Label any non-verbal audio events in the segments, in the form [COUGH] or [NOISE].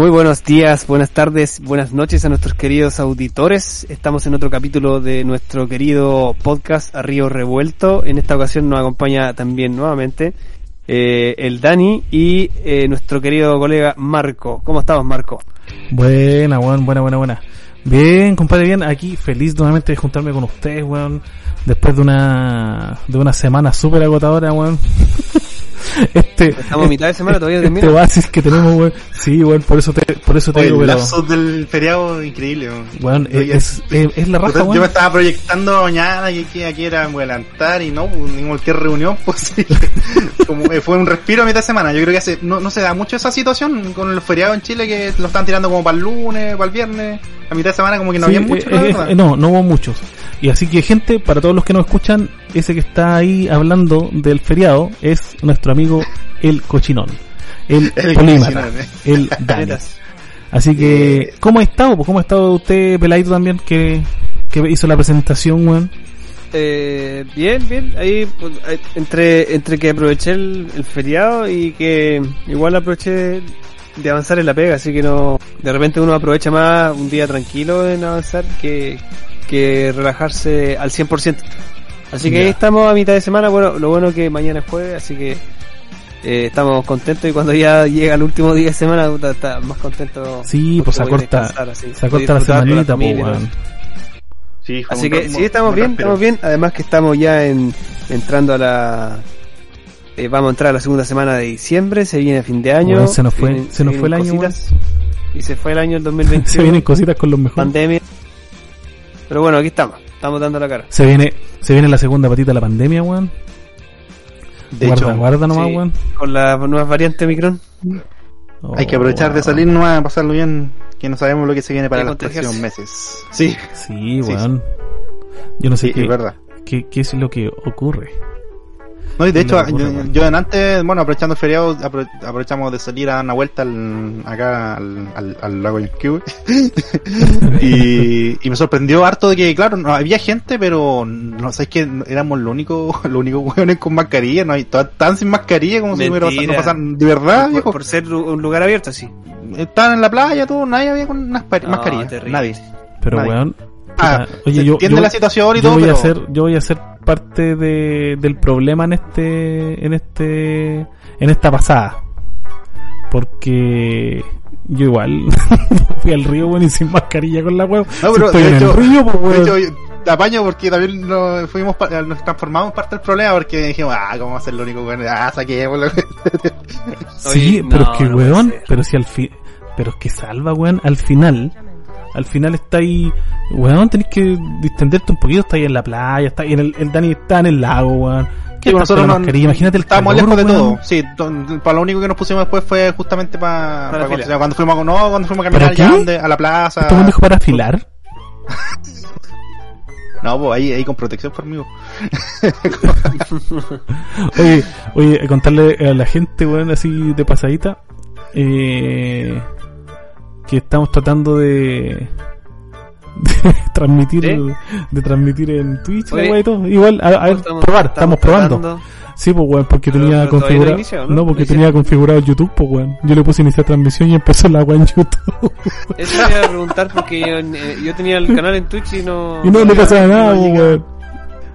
Muy buenos días, buenas tardes, buenas noches a nuestros queridos auditores. Estamos en otro capítulo de nuestro querido podcast Río Revuelto. En esta ocasión nos acompaña también nuevamente eh, el Dani y eh, nuestro querido colega Marco. ¿Cómo estamos, Marco? Buena, buena, buena, buena, buena. Bien, compadre, bien. Aquí feliz nuevamente de juntarme con ustedes, weón. Después de una, de una semana súper agotadora, weón. [LAUGHS] [LAUGHS] este, Estamos a mitad de semana todavía Este oasis que tenemos, weón. Sí, weón, por eso te, por eso te digo, El lapso del feriado increíble, weón. es, es, la raja, yo, yo me estaba proyectando mañana que aquí, era adelantar y no, pues, ni cualquier reunión [LAUGHS] posible. Como fue un respiro a mitad de semana. Yo creo que hace, no, no se da mucho esa situación con el feriado en Chile que lo están tirando como para el lunes, para el viernes. A mitad de semana como que no había muchos, eh, eh, no, no hubo muchos. Y así que gente, para todos los que nos escuchan, ese que está ahí hablando del feriado es nuestro amigo el cochinón, el, [LAUGHS] el polímata, eh. el [LAUGHS] Dani. Así que, eh, ¿cómo ha estado? Pues, ¿Cómo ha estado usted, Peladito, también, que, que hizo la presentación, weón? Eh, bien, bien. Ahí, pues, entre, entre que aproveché el, el, feriado y que igual aproveché de avanzar en la pega, así que no, de repente uno aprovecha más un día tranquilo en avanzar que, que relajarse al 100%. Así que ahí estamos a mitad de semana, bueno, lo bueno que mañana es jueves, así que eh, estamos contentos y cuando ya llega el último día de semana está más contento. Sí, pues se acorta, se acorta la semanita, pues, sí, así que sí, estamos bien, estamos bien, además que estamos ya en, entrando a la... Eh, vamos a entrar a la segunda semana de diciembre, se viene a fin de año. se nos fue, se, nos fue el año. Y se fue el año el 2021. [LAUGHS] se vienen cositas con los mejores. Pandemia. Pero bueno, aquí estamos. Estamos dando la cara. Se viene, se viene la segunda patita de la pandemia, weón. De guarda, hecho, guarda nomás, weón. Con la nueva variante Micron. Hay que aprovechar de salir nomás, pasarlo bien, que no sabemos lo que se viene para los próximos meses. Sí. Sí, weón. Yo no sé qué, verdad. qué, qué es lo que ocurre. No, y de hecho, yo, en antes, bueno, aprovechando el feriado, aprovechamos de salir a dar una vuelta acá al, al, lago Cube. [LAUGHS] y, y me sorprendió harto de que, claro, no había gente, pero no sabes que éramos los únicos, [LAUGHS] los únicos hueones con mascarilla, no hay tan sin mascarilla como si no pasaran de verdad, por, por, ser un lugar abierto, sí. Estaban en la playa, todo, nadie había con mascarilla, nadie. Pero weón, Ah, oye, yo, entiende la situación y yo Voy a ser, yo voy a ser parte de, del problema en este, en este, en esta pasada. Porque yo igual [LAUGHS] fui al río, bueno, y sin mascarilla con la huevo. No, pero estoy en el río, pues, De hecho, te apaño porque también nos fuimos, nos transformamos parte del problema porque dijimos, ah, ¿cómo va a ser lo único bueno? Ah, saquémoslo. sí, pero es que, weón, pero si al fin, pero es que salva, weón, al final, al final está ahí, weón, tenés que distenderte un poquito, está ahí en la playa, está ahí en el, el Dani está en el lago, weón. ¿Qué nosotros no, imagínate el Estábamos lejos de todo. Sí, para lo único que nos pusimos después fue justamente para, para, cuando, fuimos a, no, cuando fuimos a caminar allá a la plaza. ¿Esto dijo para afilar? [LAUGHS] No, pues ahí, ahí con protección por mí. [LAUGHS] oye, oye, contarle a la gente, weón, así de pasadita, eh, que estamos tratando de, de transmitir de transmitir en Twitch igual a, ver probar estamos, probando. sí pues weón porque tenía configurado ¿no? porque tenía configurado YouTube pues weón. Yo le puse iniciar transmisión y empezó la weón en YouTube. Eso iba a preguntar porque yo, eh, yo, tenía el canal en Twitch y no y no, no pasaba nada pues, weón.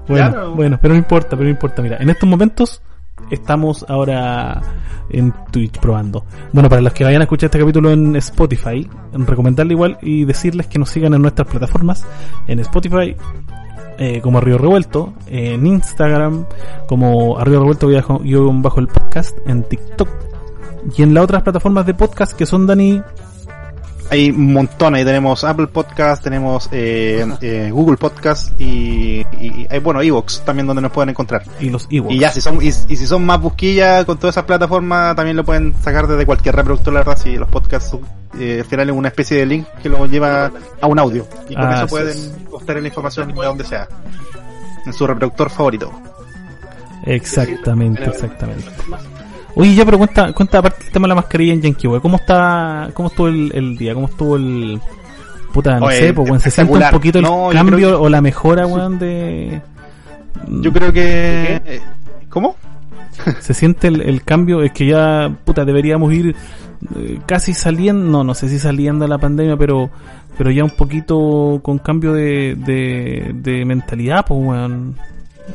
Bueno, bueno, pero no importa, pero no importa. Mira, en estos momentos estamos ahora en Twitch probando. Bueno, para los que vayan a escuchar este capítulo en Spotify, recomendarle igual y decirles que nos sigan en nuestras plataformas, en Spotify eh, como Río Revuelto, en Instagram como Río Revuelto yo bajo el podcast, en TikTok y en las otras plataformas de podcast que son Dani hay un montón, ahí tenemos Apple Podcast, tenemos eh, eh, Google Podcast y, y, y bueno, Evox también donde nos pueden encontrar. Y los Evox. Y ya, si son, y, si son más busquillas con todas esas plataformas, también lo pueden sacar desde cualquier reproductor, la verdad, si los podcasts eh, al final es una especie de link que lo lleva a un audio. Y con ah, eso pueden obtener la información de donde sea. En su reproductor favorito. Exactamente, exactamente. Oye, ya, pero cuenta, cuenta aparte del tema de la mascarilla en Yankee, wey. ¿Cómo está, cómo estuvo el, día? ¿Cómo estuvo el, puta, no sé, pues, se siente un poquito el cambio o la mejora, weón, de... Yo creo que... ¿Cómo? [LAUGHS] se siente el, el, cambio, es que ya, puta, deberíamos ir eh, casi saliendo, no, no sé si saliendo de la pandemia, pero pero ya un poquito con cambio de, de, de mentalidad, pues, weón.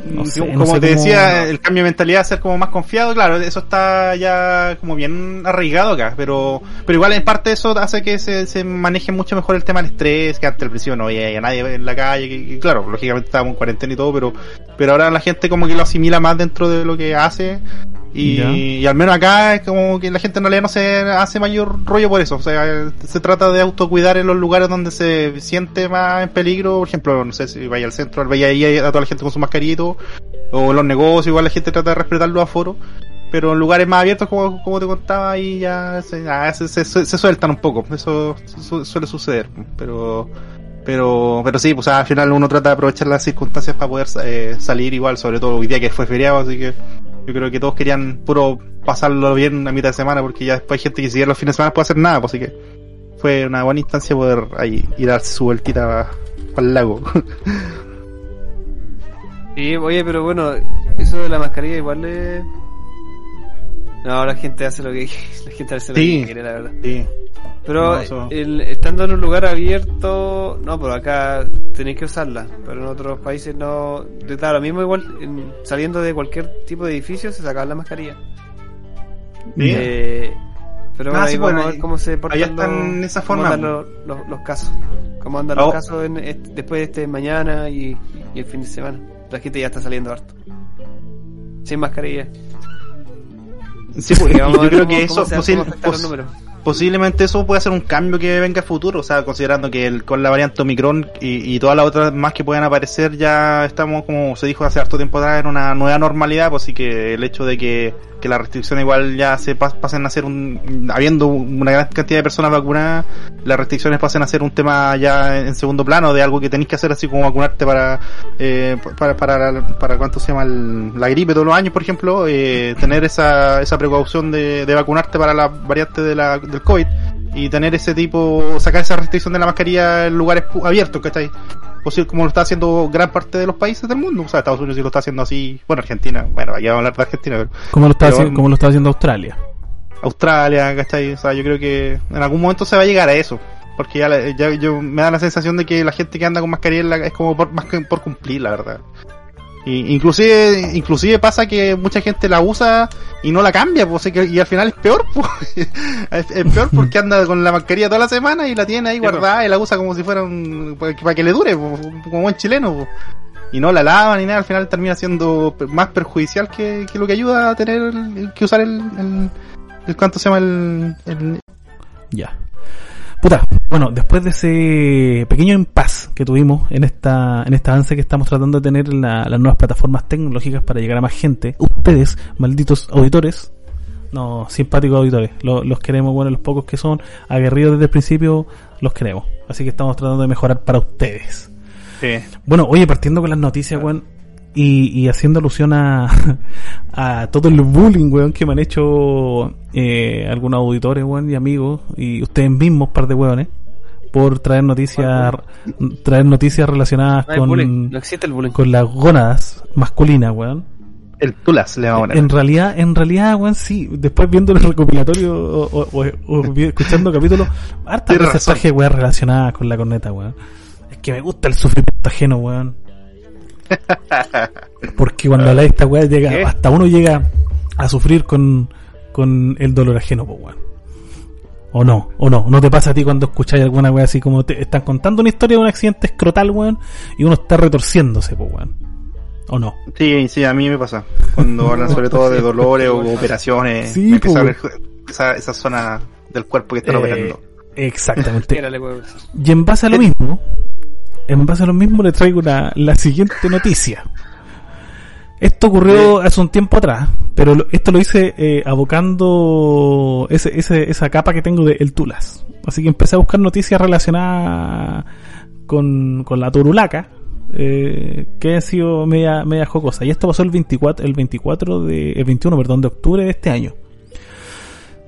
No sé, como no sé te cómo... decía, el cambio de mentalidad, ser como más confiado, claro, eso está ya como bien arraigado acá, pero pero igual en parte eso hace que se, se maneje mucho mejor el tema del estrés, que antes el principio no había nadie en la calle, y, claro, lógicamente estábamos en cuarentena y todo, pero pero ahora la gente como que lo asimila más dentro de lo que hace y, y, al menos acá es como que la gente en realidad no se hace mayor rollo por eso. O sea, se trata de autocuidar en los lugares donde se siente más en peligro. Por ejemplo, no sé si vaya al centro, vaya ahí a toda la gente con su mascarito. O en los negocios, igual la gente trata de respetar los aforos. Pero en lugares más abiertos, como, como te contaba, ahí ya, se, ya se, se, se, sueltan un poco. Eso suele suceder. Pero pero pero sí, pues al final uno trata de aprovechar las circunstancias para poder eh, salir igual, sobre todo hoy día que fue feriado, así que yo creo que todos querían puro pasarlo bien a mitad de semana porque ya después hay gente que si los fines de semana puede hacer nada, pues así que fue una buena instancia poder ahí ir a su vueltita para el lago. [LAUGHS] Sí, oye, pero bueno, eso de la mascarilla igual le... No, la gente hace lo que [LAUGHS] la gente hace lo que quiere, la verdad. Sí. Pero el, estando en un lugar abierto, no, pero acá tenéis que usarla. Pero en otros países no. Da lo mismo, igual, en, saliendo de cualquier tipo de edificio se saca la mascarilla. Eh, pero ah, bueno, ahí vamos a ver cómo se portan están esa forma. Los, los, los, casos. Cómo andan los oh. casos en, después de este mañana y, y, el fin de semana. La gente ya está saliendo harto. Sin mascarilla. Sí, porque vamos yo creo que eso posible, posiblemente eso puede ser un cambio que venga a futuro, o sea, considerando que el, con la variante Omicron y, y todas las otras más que puedan aparecer, ya estamos, como se dijo hace harto tiempo atrás, en una nueva normalidad, pues sí que el hecho de que, que las restricciones igual ya se pasen a ser un, habiendo una gran cantidad de personas vacunadas, las restricciones pasen a ser un tema ya en segundo plano de algo que tenéis que hacer así como vacunarte para, eh, para, para, para, cuánto se llama la gripe todos los años, por ejemplo, eh, tener esa, esa precaución de, de vacunarte para la variante de la del COVID y tener ese tipo, sacar esa restricción de la mascarilla en lugares abiertos, ¿cachai? Como lo está haciendo gran parte de los países del mundo. O sea, Estados Unidos sí lo está haciendo así. Bueno, Argentina, bueno, ya vamos a hablar de Argentina. Pero, ¿Cómo, lo está haciendo, ¿Cómo lo está haciendo Australia? Australia, ¿cachai? O sea, yo creo que en algún momento se va a llegar a eso. Porque ya, ya yo, me da la sensación de que la gente que anda con mascarilla es como por, más que por cumplir, la verdad. Y, inclusive, inclusive pasa que mucha gente la usa y no la cambia, pues, y al final es peor, [LAUGHS] pues. es, peor [LAUGHS] porque anda con la mascarilla toda la semana y la tiene ahí guardada y la usa como si fuera un, para que le dure, pues, como buen chileno, pues. Y no la lavan ni nada, al final termina siendo más perjudicial que, que lo que ayuda a tener, que usar el, el, el ¿cuánto se llama el, el... Ya. Puta, bueno, después de ese pequeño impas que tuvimos en esta en este avance que estamos tratando de tener en las nuevas plataformas tecnológicas para llegar a más gente, ustedes, malditos auditores, no, simpáticos auditores, los queremos, bueno, los pocos que son aguerridos desde el principio, los queremos. Así que estamos tratando de mejorar para ustedes. Sí. Bueno, oye, partiendo con las noticias, weón, y, y haciendo alusión a, [LAUGHS] a todo el bullying, weón, que me han hecho eh, algunos auditores, weón, y amigos, y ustedes mismos, par de weones, por traer noticias traer noticias relacionadas con, con las gónadas masculinas, weón. El tulas le vamos a En realidad, en realidad, weón, sí. Después viendo el recopilatorio o, o, o, escuchando capítulos, harta porcentaje, weón, relacionadas con la corneta, weón. Es que me gusta el sufrimiento ajeno, weón. [LAUGHS] Porque cuando habla de esta weá llega, hasta uno llega a sufrir con, con el dolor ajeno, pues weón. O no, o no, no te pasa a ti cuando escucháis alguna weá así como te están contando una historia de un accidente escrotal, weón, y uno está retorciéndose, pues weón. ¿O no? Sí, sí, a mí me pasa. Cuando hablan sobre todo de [LAUGHS] dolores o operaciones, sí, esa, esa zona del cuerpo que están eh, operando. Exactamente. [LAUGHS] y en base a lo mismo, en base a lo mismo le traigo la, la siguiente noticia. Esto ocurrió hace un tiempo atrás, pero esto lo hice eh, abocando ese, ese, esa capa que tengo de El Tulas. Así que empecé a buscar noticias relacionadas con, con la Turulaca, eh, que ha sido media, media jocosa. Y esto pasó el 24, el 24 de, el 21, perdón, de octubre de este año.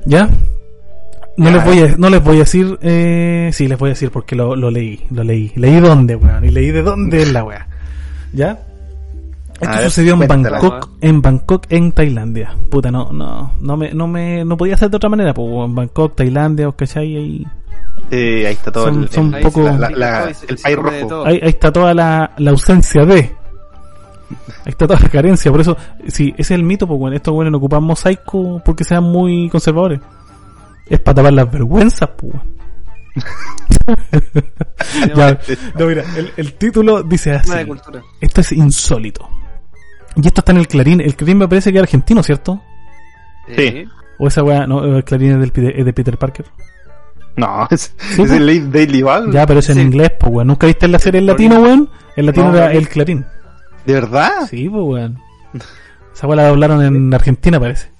¿Ya? No les voy a, no les voy a decir, eh, sí, les voy a decir porque lo, lo leí, lo leí. Leí dónde, weón, y leí de dónde es la weá. ¿Ya? Esto sucedió en Bangkok, en Bangkok, en Tailandia. Puta, no, no, no me, no me, no podía ser de otra manera, pues en Bangkok, Tailandia, ¿os cachai? Ahí, eh, ahí está todo son, el, son el, poco, la, la, el país rojo. Ahí, ahí, está toda la, la ausencia de. Ahí está toda la carencia, por eso, si ese es el mito, pues bueno, estos buenos ocupan mosaico porque sean muy conservadores. Es para tapar las vergüenzas, pues. [LAUGHS] ya, no, mira, el, el, título dice así. Esto es insólito. Y esto está en el Clarín. El Clarín me parece que es argentino, ¿cierto? Sí. O esa weá, no, el Clarín es, del, es de Peter Parker. No, [LAUGHS] es, ¿Sí, es el Daily Ball. Ya, pero es en sí. inglés, pues weón. ¿Nunca viste la serie en latino, weón? En latino no, era el Clarín. ¿De verdad? Sí, pues weón. Esa weá la hablaron en Argentina, parece.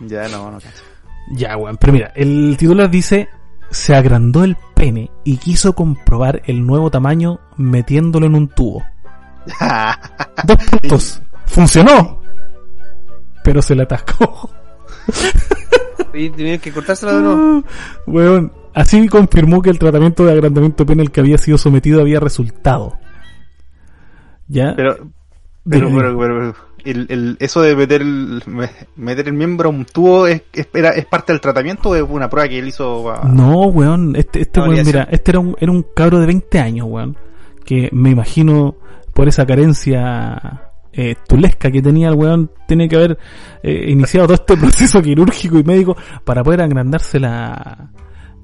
Ya, no, no cacho. Ya, weón. Pero mira, el titular dice se agrandó el pene y quiso comprobar el nuevo tamaño metiéndolo en un tubo. [LAUGHS] Dos puntos. Funcionó. Pero se le atascó. y que cortárselo de nuevo. [LAUGHS] Weón, así confirmó que el tratamiento de agrandamiento de pene al que había sido sometido había resultado. ¿Ya? Pero, pero, pero, pero, el, el, eso de meter el, meter el miembro a un tubo es, es, era, es parte del tratamiento o es una prueba que él hizo a... No, weón, este, este weón, mira, este era un, era un cabro de 20 años, weón, que me imagino por esa carencia eh, tulesca que tenía el weón, tiene que haber eh, iniciado todo este [LAUGHS] proceso quirúrgico y médico para poder agrandarse la,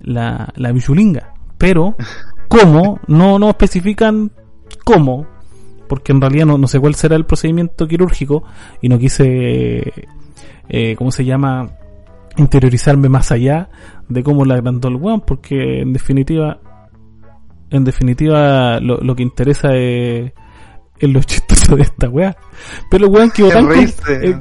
la, la bichulinga. Pero, ¿cómo? No, no especifican cómo, porque en realidad no, no, sé cuál será el procedimiento quirúrgico y no quise, eh, ¿cómo se llama? interiorizarme más allá de cómo la agrandó el weón, porque en definitiva, en definitiva lo, lo que interesa es, es lo chistoso de esta weá. Pero el weón quedó [LAUGHS] tan eh, [LAUGHS]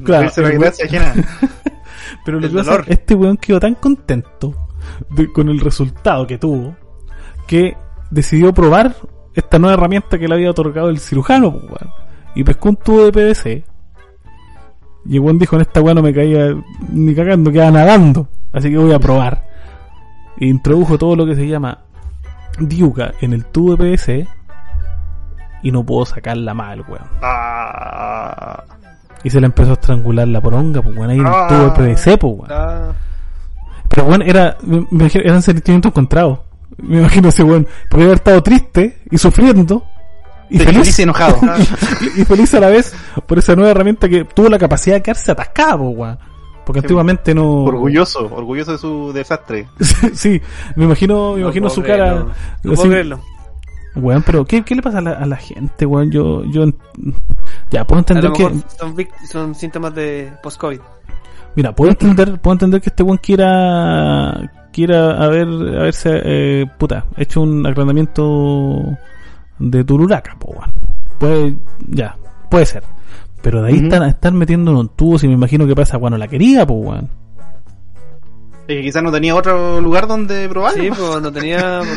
pero lo que pasa, este weón quedó tan contento de, con el resultado que tuvo que decidió probar esta nueva herramienta que le había otorgado el cirujano, pues, weón. Y pescó un tubo de PVC. Y el weón dijo, en esta weá no me caía ni cagando, quedaba nadando. Así que voy a probar. E introdujo todo lo que se llama diuca en el tubo de PVC. Y no pudo sacarla mal, weón. Ah. Y se le empezó a estrangular la poronga, pues weón, ahí en el tubo de PVC, pues weón. Ah. Pero weón, era, eran sentimientos encontrados me imagino ese weón, podría haber estado triste y sufriendo. Y feliz, feliz y enojado. [LAUGHS] y, feliz a la vez por esa nueva herramienta que tuvo la capacidad de quedarse atascado, weón. Porque sí, antiguamente no. Orgulloso, orgulloso de su desastre. [LAUGHS] sí, me imagino, me No imagino su cara. No así, puedo weón, pero ¿qué, ¿qué le pasa a la, a la gente, weón? Yo, yo, ya puedo entender que, son síntomas de post-COVID. mira, puedo entender, puedo entender que este weón quiera, quiera haber, haberse, eh, puta, hecho un agrandamiento de weón. Puede, ya, puede ser. Pero de ahí están, estar metiendo en un tubo, si me imagino que pasa cuando la quería, pues, weón. Es que quizás no tenía otro lugar donde probarlo. Sí, pues no tenía. [LAUGHS]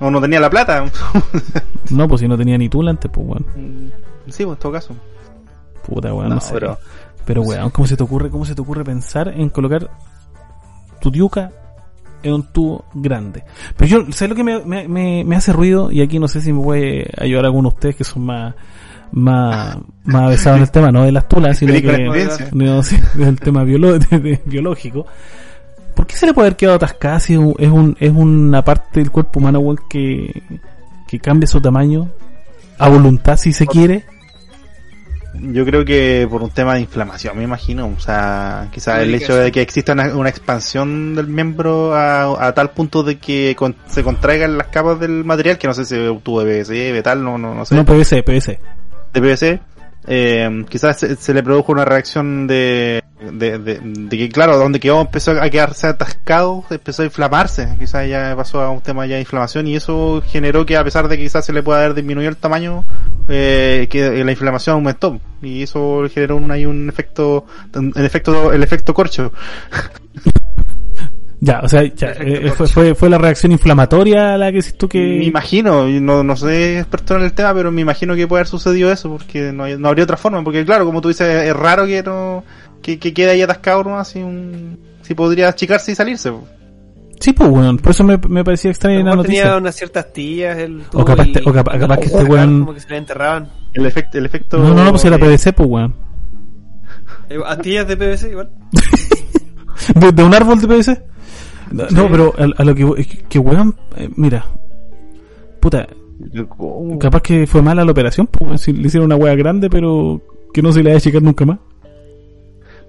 O no tenía la plata. [LAUGHS] No, pues si no tenía ni tula antes, pues, weón. sí, pues en todo caso. Puta, weón, no, No, sé. pero- Pero, weón, ¿cómo se te ocurre, cómo se te ocurre pensar en colocar tu diuca en un tubo grande? Pero yo, ¿sabes lo que me, me, me, hace ruido? Y aquí no sé si me puede ayudar alguno de ustedes que son más, más, [LAUGHS] más avesados en el tema, no de las tulas, sino que, no, sí, [LAUGHS] del tema biolo- de- de- biológico. ¿Por qué se le puede haber quedado atascada si es, un, es una parte del cuerpo humano, que, que cambia su tamaño a voluntad si se quiere? Yo creo que por un tema de inflamación, me imagino. O sea, quizás el hecho de que exista una, una expansión del miembro a, a tal punto de que con- se contraigan las capas del material, que no sé si tuvo de PVC, metal, no, no, no sé, No, PVC, PVC. de PVC. Eh, quizás se, se le produjo una reacción de, de, de, de que, claro, donde quedó empezó a quedarse atascado, empezó a inflamarse. Quizás ya pasó a un tema ya de inflamación y eso generó que, a pesar de que quizás se le pueda haber disminuido el tamaño, eh, que la inflamación aumentó y eso generó un, hay un efecto, el efecto, el efecto corcho. [LAUGHS] Ya, o sea, ya, eh, fue, fue, fue la reacción inflamatoria la que hiciste tú que... Me imagino, no, no soy experto en el tema, pero me imagino que puede haber sucedido eso, porque no, hay- no habría otra forma, porque claro, como tú dices, es raro que no, que, que quede ahí atascado nomás, si un, si podría achicarse y salirse. po. Sí, pues, weón, por eso me, me parecía A extraña la noticia. tenía unas ciertas tías. El O capaz o que este como weón- Como que se le enterraban. El efecto, el efecto. No, no, no, pues era PVC, pues, weón. Eh, ¿Astillas de PVC igual? [LAUGHS] ¿De, de un árbol de PVC? No, no, pero a, a lo que, que, weón, eh, mira, puta, capaz que fue mala la operación, pues, weón, si le hicieron una weá grande, pero que no se le va a checar nunca más.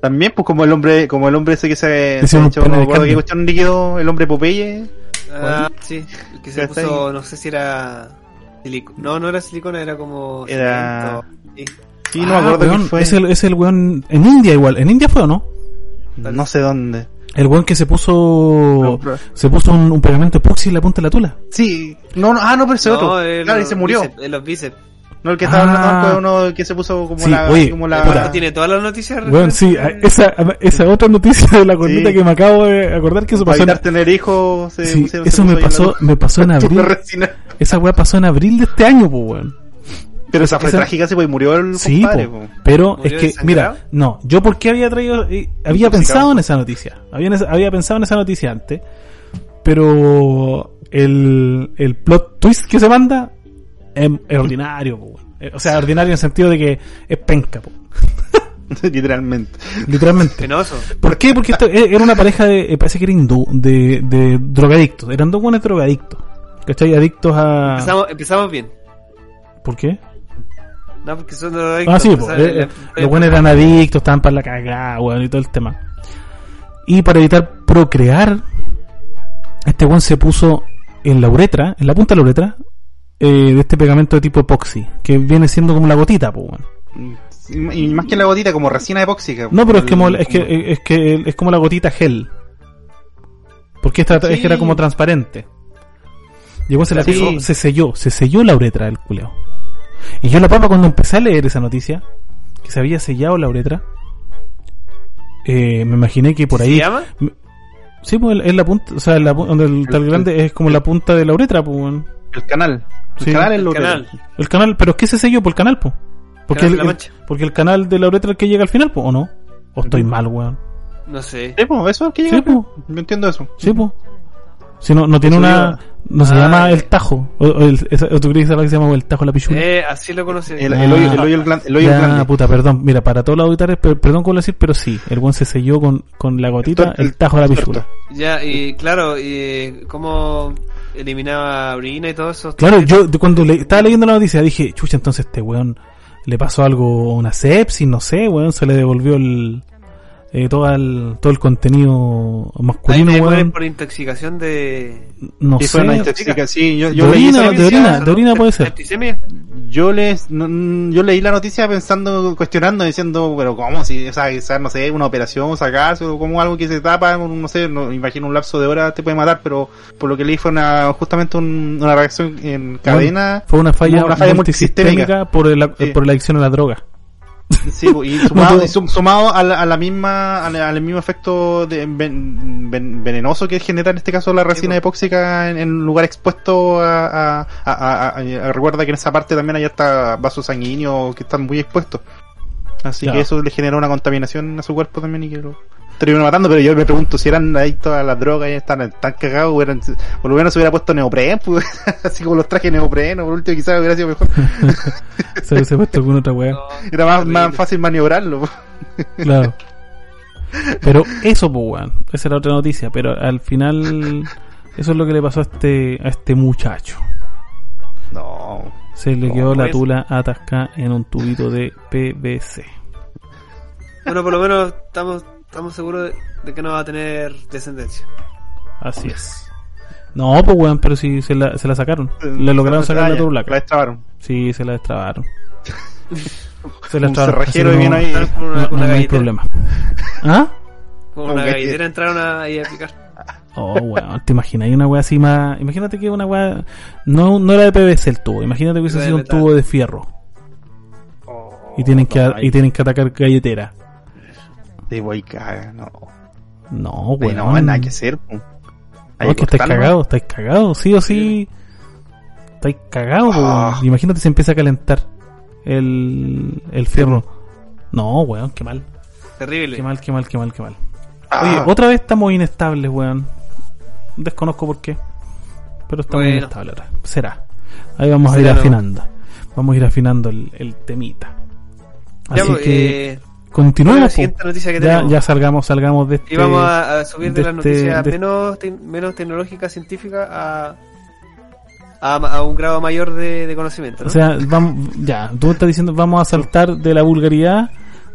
También, pues como el hombre, como el hombre ese que se, se ha un hecho, pene no de me acuerdo carne. qué cuestión líquido, el hombre Popeye. Ah, sí. El que se ¿Está puso, no sé si era silicona. No, no era silicona, era como. Era-. Sí. Sí, no me Ah, acuerdo weón, fue. Es el, es el weón, en India igual, en India fue o no? No sé dónde. El weón que se puso, se puso un, un pegamento epoxi en la punta de la tula. Sí, no, no, ah, no, pero ese otro. en Claro, y se murió. bíceps, en los bíceps. No, el que estaba Ah. hablando fue uno que se puso como Sí, la, oye, como la, puta. Tiene todas las noticias. Weón, sí, esa, esa otra noticia de la corneta Sí. que me acabo de acordar que eso pasó en, tener hijos. Se sí, pusieron- eso se me pasó, la- me pasó en [LAUGHS] abril. Esa weá pasó en abril de este año, pues weón. Pero esa fue Esa- trágica, sí, pues murió el Sí, compadre, po. po. pero ¿Murió es que, mira, no, yo porque había traído, eh, había pensado en esa noticia, había, había pensado en esa noticia antes, pero el, el plot twist que se manda es, es ordinario, po. Eh, o sea, ordinario en el sentido de que es penca, po, [LAUGHS] Literalmente. literalmente. Penoso. ¿Por qué? Porque esto e- era una pareja de, eh, parece que era hindú, de, de drogadictos, eran dos buenos drogadictos, ¿cachai? Adictos a... Empezamos, empezamos bien. ¿Por qué? No, porque son Ah, sí, po, eh, eh, los buenos eran adictos, estaban para la cagada, weón, y todo el tema. Y para evitar procrear, este weón se puso en la uretra, en la punta de la uretra, eh, de este pegamento de tipo epoxi, que viene siendo como la gotita, pues. Y más que la gotita, como resina epóxica. No, pero es, El- como, es, que, es que es como la gotita gel. Porque esta es que era como transparente. Weón se la Sí. se selló, se selló la uretra del culeo. Y yo la papa cuando empecé a leer esa noticia, que se había sellado la uretra, eh, me imaginé que por ¿Se ahí... llama? Sí, pues es la punta, o sea, la, donde el, El- grande es como la punta de la uretra, pues. El canal. El Sí. canal es El lo canal. El canal, pero es que se selló por el canal, pues. Porque Canal el, porque el canal de la uretra es el que llega al final, pues, ¿o no? ¿O estoy mal, weón? No sé. Sí, pues, eso es que Sí, llega. pues. Yo entiendo eso. Sí, pues. Si no, no tiene una. No se Ah, llama ya. el tajo. O, o el, o tú crees que se llama el tajo de la pichula. Eh, así lo conocí. El, el hoyo, el hoyo, el glan- el hoyo ya, grande. puta, perdón. Mira, para todos los auditores, per- perdón con lo decir, pero sí. El buen se selló con, con la gotita el, el tajo de la pichula. Ya, y claro, y cómo eliminaba orina y todo eso. Claro, yo cuando le, estaba leyendo la noticia dije, chucha, entonces este weón le pasó algo, una sepsis, no sé, weón, se le devolvió el. Eh, todo, el, todo el contenido Ahí masculino, mueren weón. por intoxicación de... No sé. fue una intoxicación. Sí, yo, De yo leí esa orina, de orina, de orina puede ser. Yo les, no- yo leí la noticia pensando, cuestionando, diciendo, pero cómo si, o sea, quizás, no sé, una operación, sacarse, o como algo que se tapa, no sé, no, imagino un lapso de horas te puede matar, pero por lo que leí fue una, justamente un- una reacción en cadena, Fue una falla, Una falla multisistémica por, el, Sí. por la adicción a la droga. [LAUGHS] sí, y sumado, y sum- sumado a la, a la misma, al, al mismo efecto de ven- ven- venenoso que genera en este caso la resina epóxica en, en lugar expuesto a, recuerda que en esa parte también hay hasta vasos sanguíneos que están muy expuestos. Así que eso le generó una contaminación a su cuerpo también y que lo terminó matando, pero yo me pregunto si eran adictos a las drogas y están tan cagados, hubieran, por lo menos se hubiera puesto neopren, pues, [LAUGHS] así como los trajes neopren, o por último quizás hubiera sido mejor. [LAUGHS] Se hubiese puesto alguna otra weá. Era más, más fácil maniobrarlo. Claro. [LAUGHS] Pero eso, pues, weón. Esa era otra noticia. Pero al final, eso es lo que le pasó a este, a este muchacho. No. Se le quedó la pues. tula atascada en un tubito de PVC. Bueno, por lo menos estamos, estamos seguros de, de que no va a tener descendencia. Así es. No, pues, weón, pero si se la, se la sacaron. Le lograron sacar la tula. La destrabaron. Sí, se la destrabaron. [LAUGHS] Se la destrabaron. no- ahí. Están con una, No, con no una hay galletera. problema. [LAUGHS] ¿Ah? Con una galletera. entraron a- ahí a picar. Oh, weón, te imaginas, hay una weá así más. Imagínate que una weá. No, no era de PVC el tubo, imagínate que hubiese sido un tubo de fierro. Y tienen que, y tienen que atacar galletera. Te voy caga, no. No, Oye, weón. no, nada que hacer. po. Hay No, es que estáis cagados, estáis cagados, sí o sí. Estáis cagados, Ah. weón. Imagínate si empieza a calentar el, el fierro. No, weón, qué mal. Terrible. Qué mal, qué mal, qué mal, qué mal. Ah, Oye, otra vez estamos inestables, weón. Desconozco por qué. Pero estamos Bueno. inestables ahora. Será. Ahí vamos a ir afinando. vamos a ir afinando el, el temita. Así Ya, pues, que eh, continuemos. la po. siguiente noticia que ya, salgamos, salgamos de este. Y vamos a, a subir de, de las este- noticias de- menos, te- menos tecnológicas, científicas a, a, a un grado mayor de, de conocimiento. ¿no? O sea, vamos, ya, tú estás diciendo vamos a saltar de la vulgaridad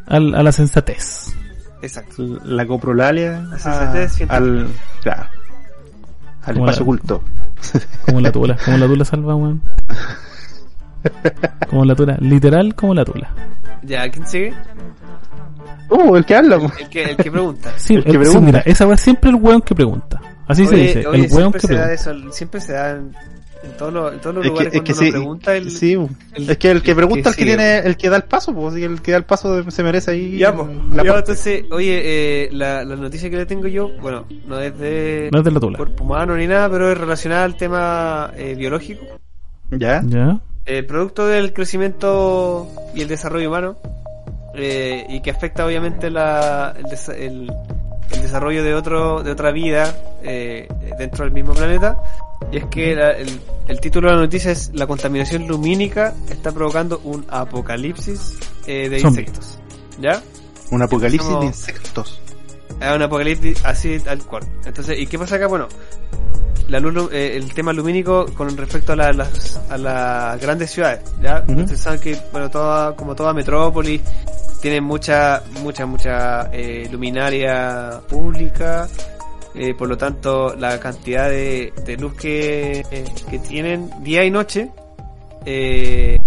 al- a la sensatez. Exacto. La coprolalia La sensatez a- al, claro, al Como espacio la- oculto. [LAUGHS] Como la tula, como la tula salva, weón. [LAUGHS] Como la tula, literal como la tula. Ya, ¿quién sigue? Uh, el que habla. El que, el que pregunta. [LAUGHS] Sí, El que sí, pregunta. mira, esa es siempre el weón que pregunta. Así se dice, oye, el weón siempre que se da pregunta. eso, siempre se da en, en todos los, en todos los Es que, lugares es que cuando uno sí, pregunta el... sí, el- es que el que el pregunta que el que sigue. tiene, el que da el paso, pues, que el que da el paso se merece ahí Ya, pues. la Ya, parte. entonces, oye, eh, la, la noticia que le tengo yo, bueno, no es de No es de la tula. cuerpo humano ni nada, pero es relacionada al tema eh, biológico. Ya, ¿Ya? Eh, producto del crecimiento y el desarrollo humano eh, y que afecta obviamente la, el, desa- el- el desarrollo de otro de otra vida eh, dentro del mismo planeta y es que la- el, el título de la noticia es la contaminación lumínica está provocando un apocalipsis eh, de Zombie. insectos ¿ya? un apocalipsis de insectos. Es un apocalipsis así tal cual. Entonces, ¿y qué pasa acá? Bueno, la luz, lu- eh, el tema lumínico con respecto a, la- las, a las grandes ciudades, ¿ya? Ujú. Ustedes saben que, bueno, toda, como toda metrópolis, tiene mucha, mucha, mucha eh, luminaria pública, eh, por lo tanto, la cantidad de, de luz que, que tienen día y noche, eh,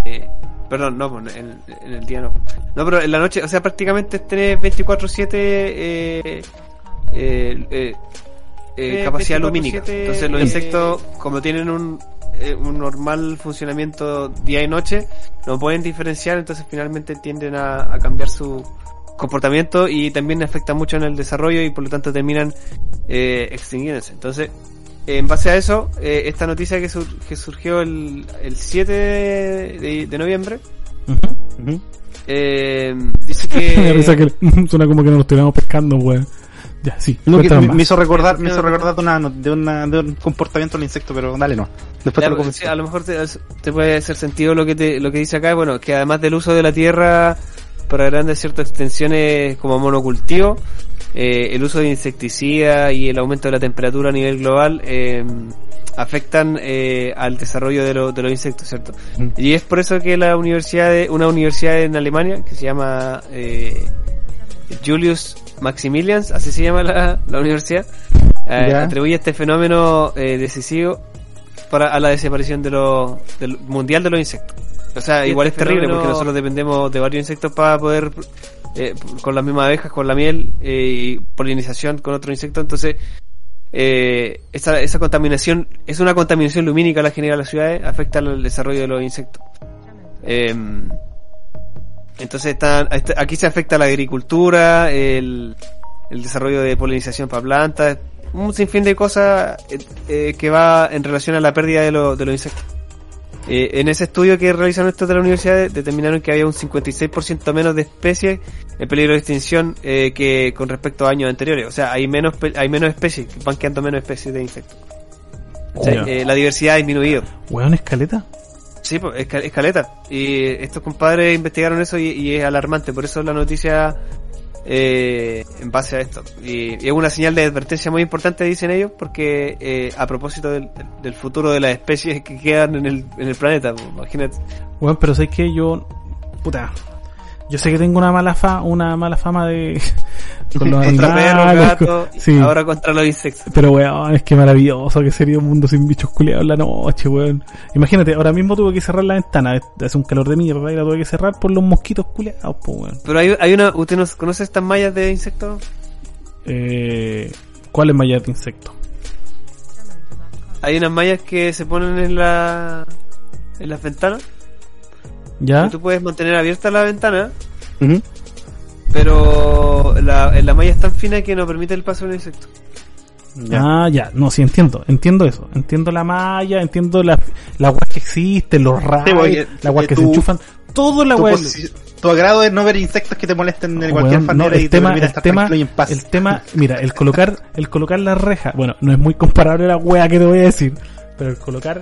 perdón, no, pues, en, en el día no. No, pero en la noche, o sea, prácticamente tenés 24-7 eh, eh, eh, eh, Eh, capacidad 24/7, lumínica. Entonces los insectos, como tienen un, eh, un normal funcionamiento día y noche, no pueden diferenciar, entonces finalmente tienden a, a cambiar su comportamiento y también afecta mucho en el desarrollo y por lo tanto terminan eh, extinguiéndose. Entonces, en base a eso, eh, esta noticia que, sur- que surgió el, el 7 de, de noviembre, Ujú. Ujú. eh, dice que... [LAUGHS] que [LAUGHS] suena como que nos lo estuviéramos pescando, weón. Ya, sí. No, que me, hizo recordar, me hizo recordar de una, de una, de un comportamiento del insecto, pero dale no. Después Ya, te lo pues, sí, a lo mejor te, te puede hacer sentido lo que te, lo que dice acá, bueno, que además del uso de la tierra para grandes ciertas extensiones como monocultivo, eh, el uso de insecticidas y el aumento de la temperatura a nivel global eh, afectan eh, al desarrollo de, lo- de los insectos, ¿cierto? Ujú. Y es por eso que la universidad, de, una universidad en Alemania que se llama eh, Julius Maximilians, así se llama la, la universidad, eh, atribuye este fenómeno eh, decisivo para a la desaparición de los del mundial de los insectos. O sea, Este igual es terrible fenómeno- porque nosotros dependemos de varios insectos para poder eh, con las mismas abejas, con la miel eh, y polinización con otros insectos, entonces eh, esa, esa contaminación es una contaminación lumínica la genera las ciudades, afecta al desarrollo de los insectos. Em, entonces están, aquí se afecta la agricultura, el, el desarrollo de polinización para plantas, un sinfín de cosas eh, eh, que va en relación a la pérdida de, lo- de los insectos. Eh, en ese estudio que realizaron estos de la universidad determinaron que había un 56% menos de especies en peligro de extinción eh, que con respecto a años anteriores. O sea, hay menos hay menos especies, van quedando menos especies de insectos. O sea, eh, la diversidad ha disminuido. Weón, escaleta. Sí, pues, esca- escaleta. Y estos compadres investigaron eso y, y es alarmante. Por eso la noticia eh, en base a esto. Y, es una señal de advertencia muy importante, dicen ellos, porque eh, a propósito del, futuro de las especies que quedan en el, en el planeta, pues, imagínate. Weón, pero sé que yo. Puta. Yo sé que tengo una mala fa una mala fama de. [LAUGHS] con los Contra perros, gatos, sí. ahora contra los insectos. Pero weón, es que maravilloso que sería un mundo sin bichos culiados en la noche, weón. Imagínate, ahora mismo tuve que cerrar la ventana, hace un calor de mierda y la tuve que cerrar por los mosquitos culiados, pues weón. Pero hay, hay una, ¿usted no conoce estas mallas de insectos? Eh, ¿Cuál es malla de insecto? Hay unas mallas que se ponen en la, en las ventanas. ¿Ya? Y Tú puedes mantener abierta la ventana pero la, la malla es tan fina que no permite el paso de un insecto. Ya. Ah, ya, no, sí entiendo, entiendo eso, entiendo la malla, entiendo la, la weá que existe, los rayos, porque, la weá eh, que tú- se enchufan, todo la posi- tu agrado es no ver insectos que te molesten de cualquier Weón, no, manera y el te tema, permita el estar tema, y en paz. el tema, mira, el colocar, el colocar la reja, bueno, no es muy comparable a la wea que te voy a decir, pero el colocar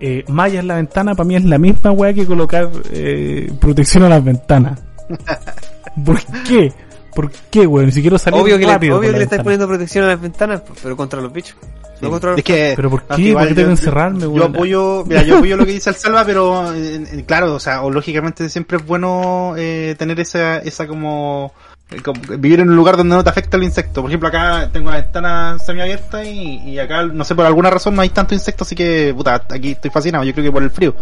eh, malla en la ventana para mí es la misma weá que colocar eh, protección a las ventanas. [LAUGHS] ¿Por qué? ¿Por qué, weón? Ni siquiera salir Obvio que, le, obvio que la le estáis ventana. poniendo protección a las ventanas, pero contra los bichos. No contra los Es que, Pero ¿por Ah, qué? ¿Por qué tengo que yo- encerrarme, Yo weón? apoyo, mira, yo apoyo lo que dice el Salva, pero claro, o sea, o lógicamente siempre es bueno eh, tener esa, esa como vivir en un lugar donde no te afecta el insecto. Por ejemplo, acá tengo la ventana semiabierta y, y acá, no sé, por alguna razón no hay tanto insecto, así que, puta, aquí estoy fascinado, yo creo que por el frío.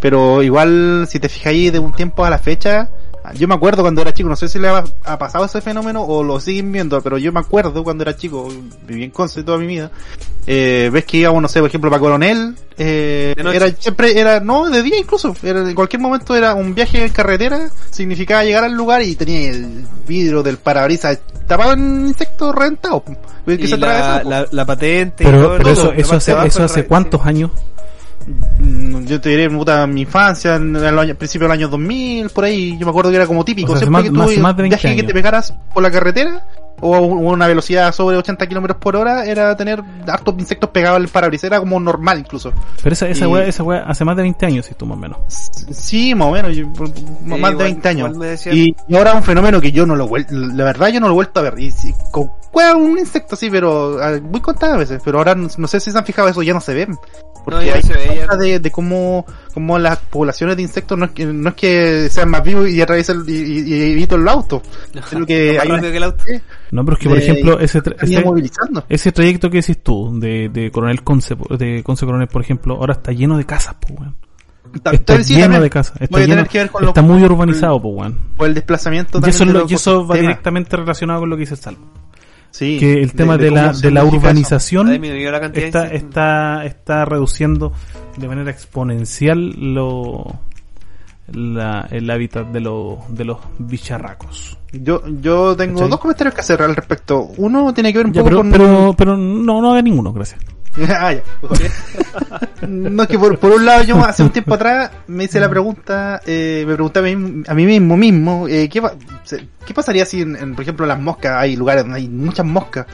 Pero igual, si te fijáis de un tiempo a la fecha, yo me acuerdo cuando era chico, no sé si le ha, ha pasado ese fenómeno o lo siguen viendo, pero yo me acuerdo cuando era chico, viví en Conce toda mi vida, eh, ves que íbamos, no sé, por ejemplo, para Coronel, eh, era siempre, era, no, de día incluso, era, en cualquier momento era un viaje en carretera, significaba llegar al lugar y tenía el vidrio del parabrisas tapado en insectos reventados, que Y se la, po. la, la patente. y Pero, todo, pero todo, eso, eso hace, eso hace cuántos años? Mm, Yo te diré, puta, mi infancia, en el año, principio del año 2000, por ahí, yo me acuerdo que era como típico, O sea, siempre más- que tuve más- más de 20 viaje que años. te pegaras por la carretera, o a un- una velocidad sobre 80 kilómetros por hora, era tener hartos insectos pegados al parabrisas, era como normal incluso. Pero esa, esa Y- weá, esa weá hace más de 20 años, si tú más o menos. Sí, más o menos, yo- más igual- de 20 años. igual me decían- Y, ahora un fenómeno que yo no lo vuelto, la verdad yo no lo he vuelto a ver. Y si, con cueva un insecto así, pero ah, muy contadas veces, pero ahora no, no sé si se han fijado eso, ya no se ven. Porque ya hay se ve, ya- de, de cómo, cómo las poblaciones de insectos no es que, no es que sean más vivos y atraviesen y, y, y evito el auto, [LAUGHS] sino que hay una que el auto. No, pero es que, por de- ejemplo, ese, tra- ese, movilizando. ese trayecto que decís tú, de, de Coronel Conce, de Conce Coronel, por ejemplo, ahora está lleno de casas, pues, weón. Está sí, lleno también de casas. Está, puede lleno- tener que ver con está lo- muy urbanizado, pues, weón. por el desplazamiento Y también eso, es de lo- los y eso va ecosistemas. directamente relacionado con lo que dice Salvo. Sí, Que el tema de, la, de la urbanización la está, está, está reduciendo de manera exponencial lo, la, el hábitat de, los de los bicharracos. Yo, yo tengo ¿Cachai? dos comentarios que hacer al respecto. Uno tiene que ver un Ya, poco pero, con... pero, pero no, no haga ninguno, gracias. [LAUGHS] Ah, ya. no, es que por, por un lado yo [LAUGHS] hace un tiempo atrás me hice la pregunta, eh, me pregunté a mí, a mí mismo mismo, eh, ¿qué, ¿qué pasaría si, en, en, por ejemplo, las moscas, hay lugares donde hay muchas moscas?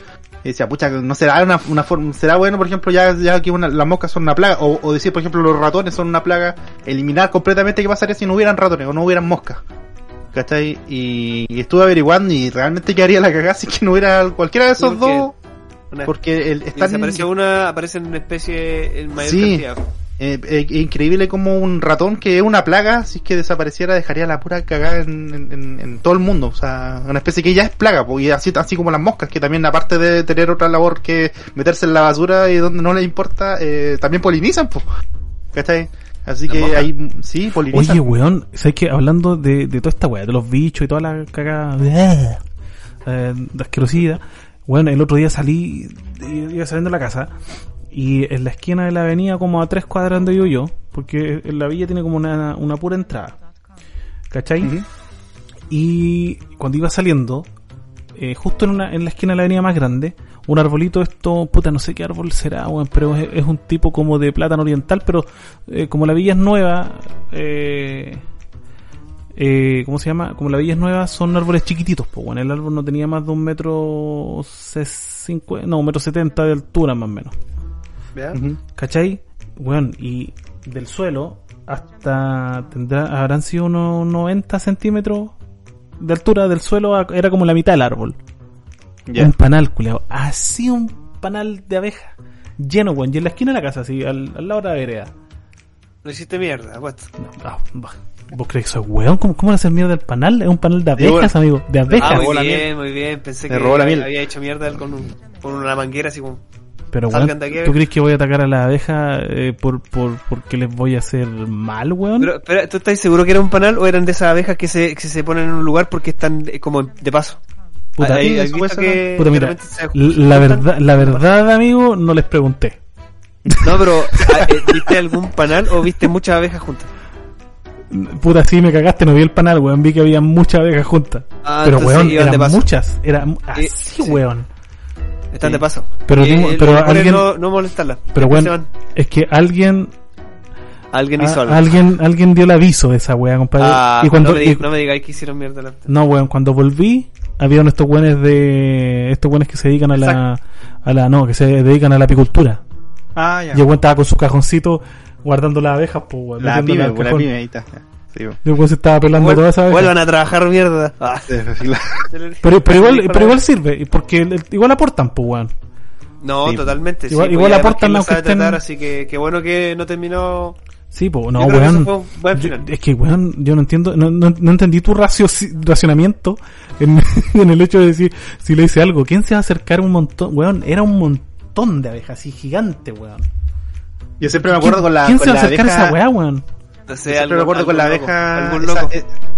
Y decía, pucha, no será una, una forma, será bueno, por ejemplo, ya, ya que una- las moscas son una plaga, o, o decir, por ejemplo, los ratones son una plaga, eliminar completamente qué pasaría si no hubieran ratones o no hubieran moscas. ¿Cachai? Y, y estuve averiguando y realmente quedaría la cagada si que no hubiera cualquiera de esos dos, Una- porque el, están, desaparece una, aparece en una especie en mayor Sí. cantidad. Eh, eh, increíble como un ratón que es una plaga, si es que desapareciera, dejaría la pura cagada en, en- en- en todo el mundo. O sea, una especie que ya es plaga, po, y así, así como las moscas, que también aparte de tener otra labor que meterse en la basura y donde no les importa, eh, también polinizan, pues. ¿Cachai? Así ¿Las que ahí, sí, polinizan. Oye, weón, ¿sabes que Hablando de, de toda esta weá, de los bichos y toda la cagada eh, de asquerosidad, weón, el otro día salí, iba saliendo de la casa, y en la esquina de la avenida, como a tres cuadras donde vivo yo, porque en la villa tiene como una, una pura entrada, ¿cachai? Ujú. Y cuando iba saliendo, eh, justo en, una, en la esquina de la avenida más grande, un arbolito, esto, puta, no sé qué árbol será, weón, pero es, es un tipo como de plátano oriental, pero eh, como la villa es nueva, eh, eh, ¿cómo se llama? Como la villa es nueva, son árboles chiquititos, pues, bueno, el árbol no tenía más de un metro ses- cincu- no, un metro setenta de altura más o menos. ¿Ya? Ujú. ¿Cachai? Bueno, y del suelo hasta tendrá, habrán sido unos 90 centímetros de altura del suelo, a- era como la mitad del árbol. Un panal, culiao. Así un panal de abeja. Lleno, weón. Y en la esquina de la casa, así, al, al lado de la vereda. No hiciste mierda, apuesto. No, ah, bah. ¿Vos crees que soy weón? ¿Cómo, ¿Cómo le hacen mierda al panal? Es un panal de abejas, amigo. De abejas. Ah, robó muy la bien, miel. muy bien. Pensé Me que robó la miel. había hecho mierda con, un, con una manguera así como... Pero, salgan weón, ¿tú abejas. crees que voy a atacar a la abeja eh, por, por, porque les voy a hacer mal, weón? Pero, espera, ¿tú estás seguro que era un panal o eran de esas abejas que se, que se ponen en un lugar porque están eh, como de paso? Puta, ¿Hay- hay Puta, mira, se la verdad, la verdad, amigo, no les pregunté. No, pero ah, eh, ¿viste algún panal o viste muchas abejas juntas? Puta, sí me cagaste, no vi el panal, weón. Vi que había muchas abejas juntas. Ah, pero, weón, de eran muchas. Eran así, Eh, sí. weón. Están Sí. de paso. Pero Y, eh, pero alguien- no, no molestarla. Pero, weón, es que alguien, Alguien hizo algo. alguien, alguien dio el aviso de esa weá, compadre. Ah, y cuando, no, me digas, no digáis que hicieron mierda la... no, weón, cuando volví, había estos weones de, estos weones que se dedican a la, a la, no, que se dedican a la apicultura. Ah, ya. Y el weón estaba con su cajoncito guardando las abejas, pues, weón. La pyme, al pues, la pyme, ahí está. Sí, pues. Weón se estaba pelando esas abejas. Vuelvan a trabajar mierda. [LAUGHS] Ah. Pero, pero igual, pero igual sirve, porque el- igual aportan, pues, weón. No, Sí. totalmente. Igual- sí, igual pues, aportan aunque sabe estén- tratar, así que qué bueno que no terminó. Sí, pues, no, que weón. Yo- es que, weón, yo no entiendo, no, no, no entendí tu racio, racionamiento en, [LAUGHS] en el hecho de decir, si le hice algo, ¿quién se va a acercar un montón? Weón, era un montón de abejas, así gigante, weón. Yo siempre me acuerdo con la, ¿Quién con se va a acercar a esa weá, weón? No Yo sé, siempre me acuerdo con la loco, abeja. esa, loco.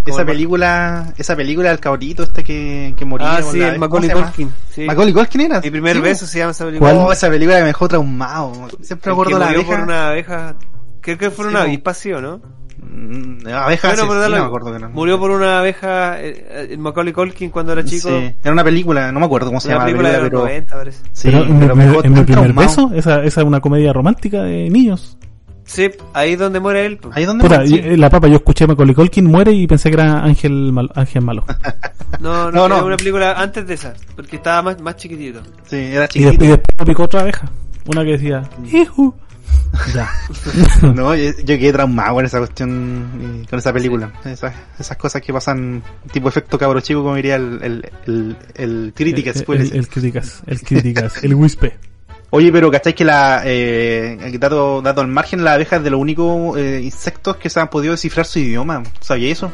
esa el- película, esa película del cabrito este que, que moría. Ah, sí, el. Macaulay. Culkin. Sí. Macaulay Culkin era. Mi primer Sí, beso se llama esa película. ¿Cuál? Oh, esa película que me dejó traumado. Siempre me acuerdo de la abeja. por una abeja. Creo que fue Sí, una avispa, ¿sí o no? Mm, abeja Bueno, dale, me acuerdo que no. Murió por una abeja eh, el Macaulay Culkin cuando era chico. Sí, era una película, no me acuerdo cómo se llama la película de los película, pero 90, parece. sí, pero en, pero mi, me en mi primer beso, esa, esa es una comedia romántica de niños. Sí, ahí es donde muere él. pues. Ahí donde Puta, sí. y- eh, la papa, yo escuché Macaulay Culkin muere y pensé que era Ángel, Mal- Ángel Malo. [LAUGHS] No, no, No, era no. una película antes de esa, porque estaba más, más chiquitito. Sí, era Y, chiquitito. después, y después me picó otra abeja. Una que decía, Ihu. Ya. [LAUGHS] No, yo, yo quedé traumado con esa cuestión con esa película. Esas, esas cosas que pasan, tipo efecto cabro chico, como diría el, el, el, el crítica, se el, puede el, críticas, el críticas, el whispe. [LAUGHS] Oye, pero ¿cacháis que la, eh, dato, dato al margen, las abejas es de los únicos eh, insectos que se han podido descifrar su idioma? ¿Sabía eso?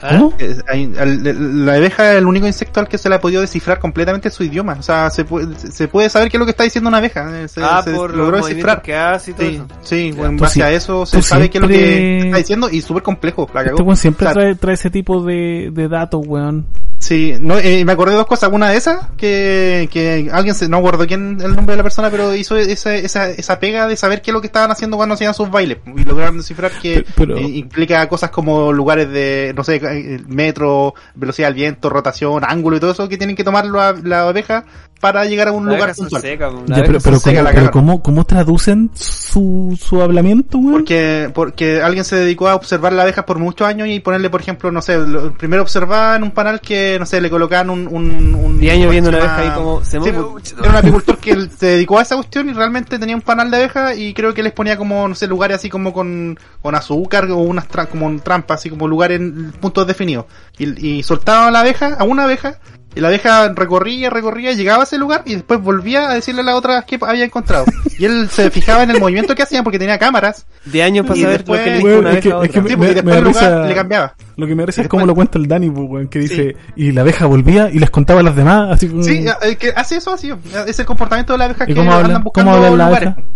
Al- la abeja es el único insecto al que se le ha podido descifrar completamente su idioma. O sea, se puede, se puede saber qué es lo que está diciendo una abeja. eh, Se, ah, se por logró los descifrar. que hace y todo Sí, eso. sí, en base sí- a eso se sabe qué es lo que está diciendo y súper complejo. La Este siempre O sea, trae, trae ese tipo de, de datos, weón. Sí, no, eh, me acordé de dos cosas. Una de esas, que, que alguien, se, no acuerdo quién el nombre de la persona, pero hizo esa, esa, esa pega de saber qué es lo que estaban haciendo cuando hacían sus bailes. Y lograron descifrar que Pero- eh, implica cosas como lugares de, no sé, eh, metro, velocidad del viento, rotación, ángulo y todo eso que tienen que tomar la, la abeja para llegar a un Las lugar puntual. secas, pues, Ya, pero, pero, seca ¿cómo, la pero. ¿cómo, cómo traducen su, su hablamiento, weón? Porque, porque alguien se dedicó a observar las abejas por muchos años y ponerle, por ejemplo, no sé, lo- primero observaba en un panel que, no sé, le colocaban un... un, un Diez años viendo una abeja ahí como se Sí, pues, era un apicultor que se dedicó a esa cuestión y realmente tenía un panal de abejas y creo que les ponía como, no sé, lugares así como con, con azúcar o unas tra- como un trampas, así como lugares en puntos definidos. Y, y soltaba a la abeja, a una abeja, y la abeja recorría, recorría, llegaba a ese lugar y después volvía a decirle a la otra que había encontrado. Y él se [LAUGHS] fijaba en el movimiento que hacían porque tenía cámaras. De años para saber después- lo que le Weón, dijo una es que- a es que. Sí, Me- me el da lugar risa- le cambiaba. Lo que me parece es como lo cuenta el Dani, pues, weón, que dice, Sí. y la abeja volvía y les contaba a las demás, así como... Sí, que hace eso así, es el comportamiento de la abeja ¿Y que hablan? andan buscando ¿Cómo hablan la lugares. abeja?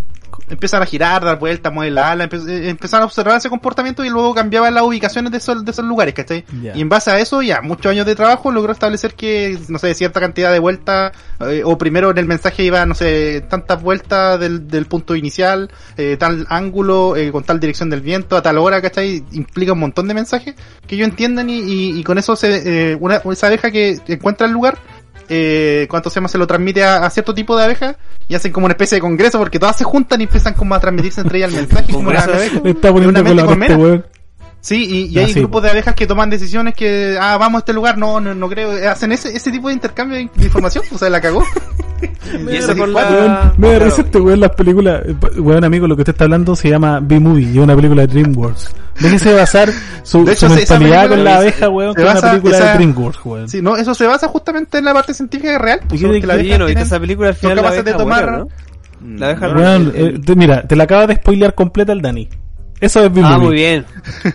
Empiezan a girar, dar vueltas, mover la ala, empe- eh, empezaron a observar ese comportamiento y luego cambiaban las ubicaciones de esos, de esos lugares, ¿cachai? Ya. Y en base a eso, ya, muchos años de trabajo logró establecer que, no sé, cierta cantidad de vueltas, eh, o primero en el mensaje iba, no sé, tantas vueltas del, del punto inicial, eh, tal ángulo, eh, con tal dirección del viento, a tal hora, ¿cachai? Implica un montón de mensajes que ellos entienden y, y, y con eso se, eh, una, esa abeja que encuentra el lugar, eh, cuánto se llama, se lo transmite a, a cierto tipo de abejas y hacen como una especie de congreso porque todas se juntan y empiezan como a transmitirse entre ellas el [LAUGHS] mensaje como una-. Le está poniendo. Sí, y, hay grupos po. de abejas que toman decisiones que, ah, vamos a este lugar, no, no, no creo, hacen ese, ese tipo de intercambio de de información, o sea, la cagó. [LAUGHS] Y eso con Weón, la... me da claro. risa este weón las películas. Weón, amigo, lo que usted está hablando se llama B-Movie y es una película de DreamWorks. Déjese basar su, De hecho, su mentalidad con la abeja, weón, se que es una película esa- de DreamWorks, weón. Sí, no, eso se basa justamente en la parte científica real, pues, ¿Y qué- porque la qué- abeja Sí, no, y esa película al final la de abeja tomar, muere, ¿no? La abeja Weón, eh, te- mira, te la acaba de spoilear completa el Dani. Eso es B-Movie. Ah, muy bien.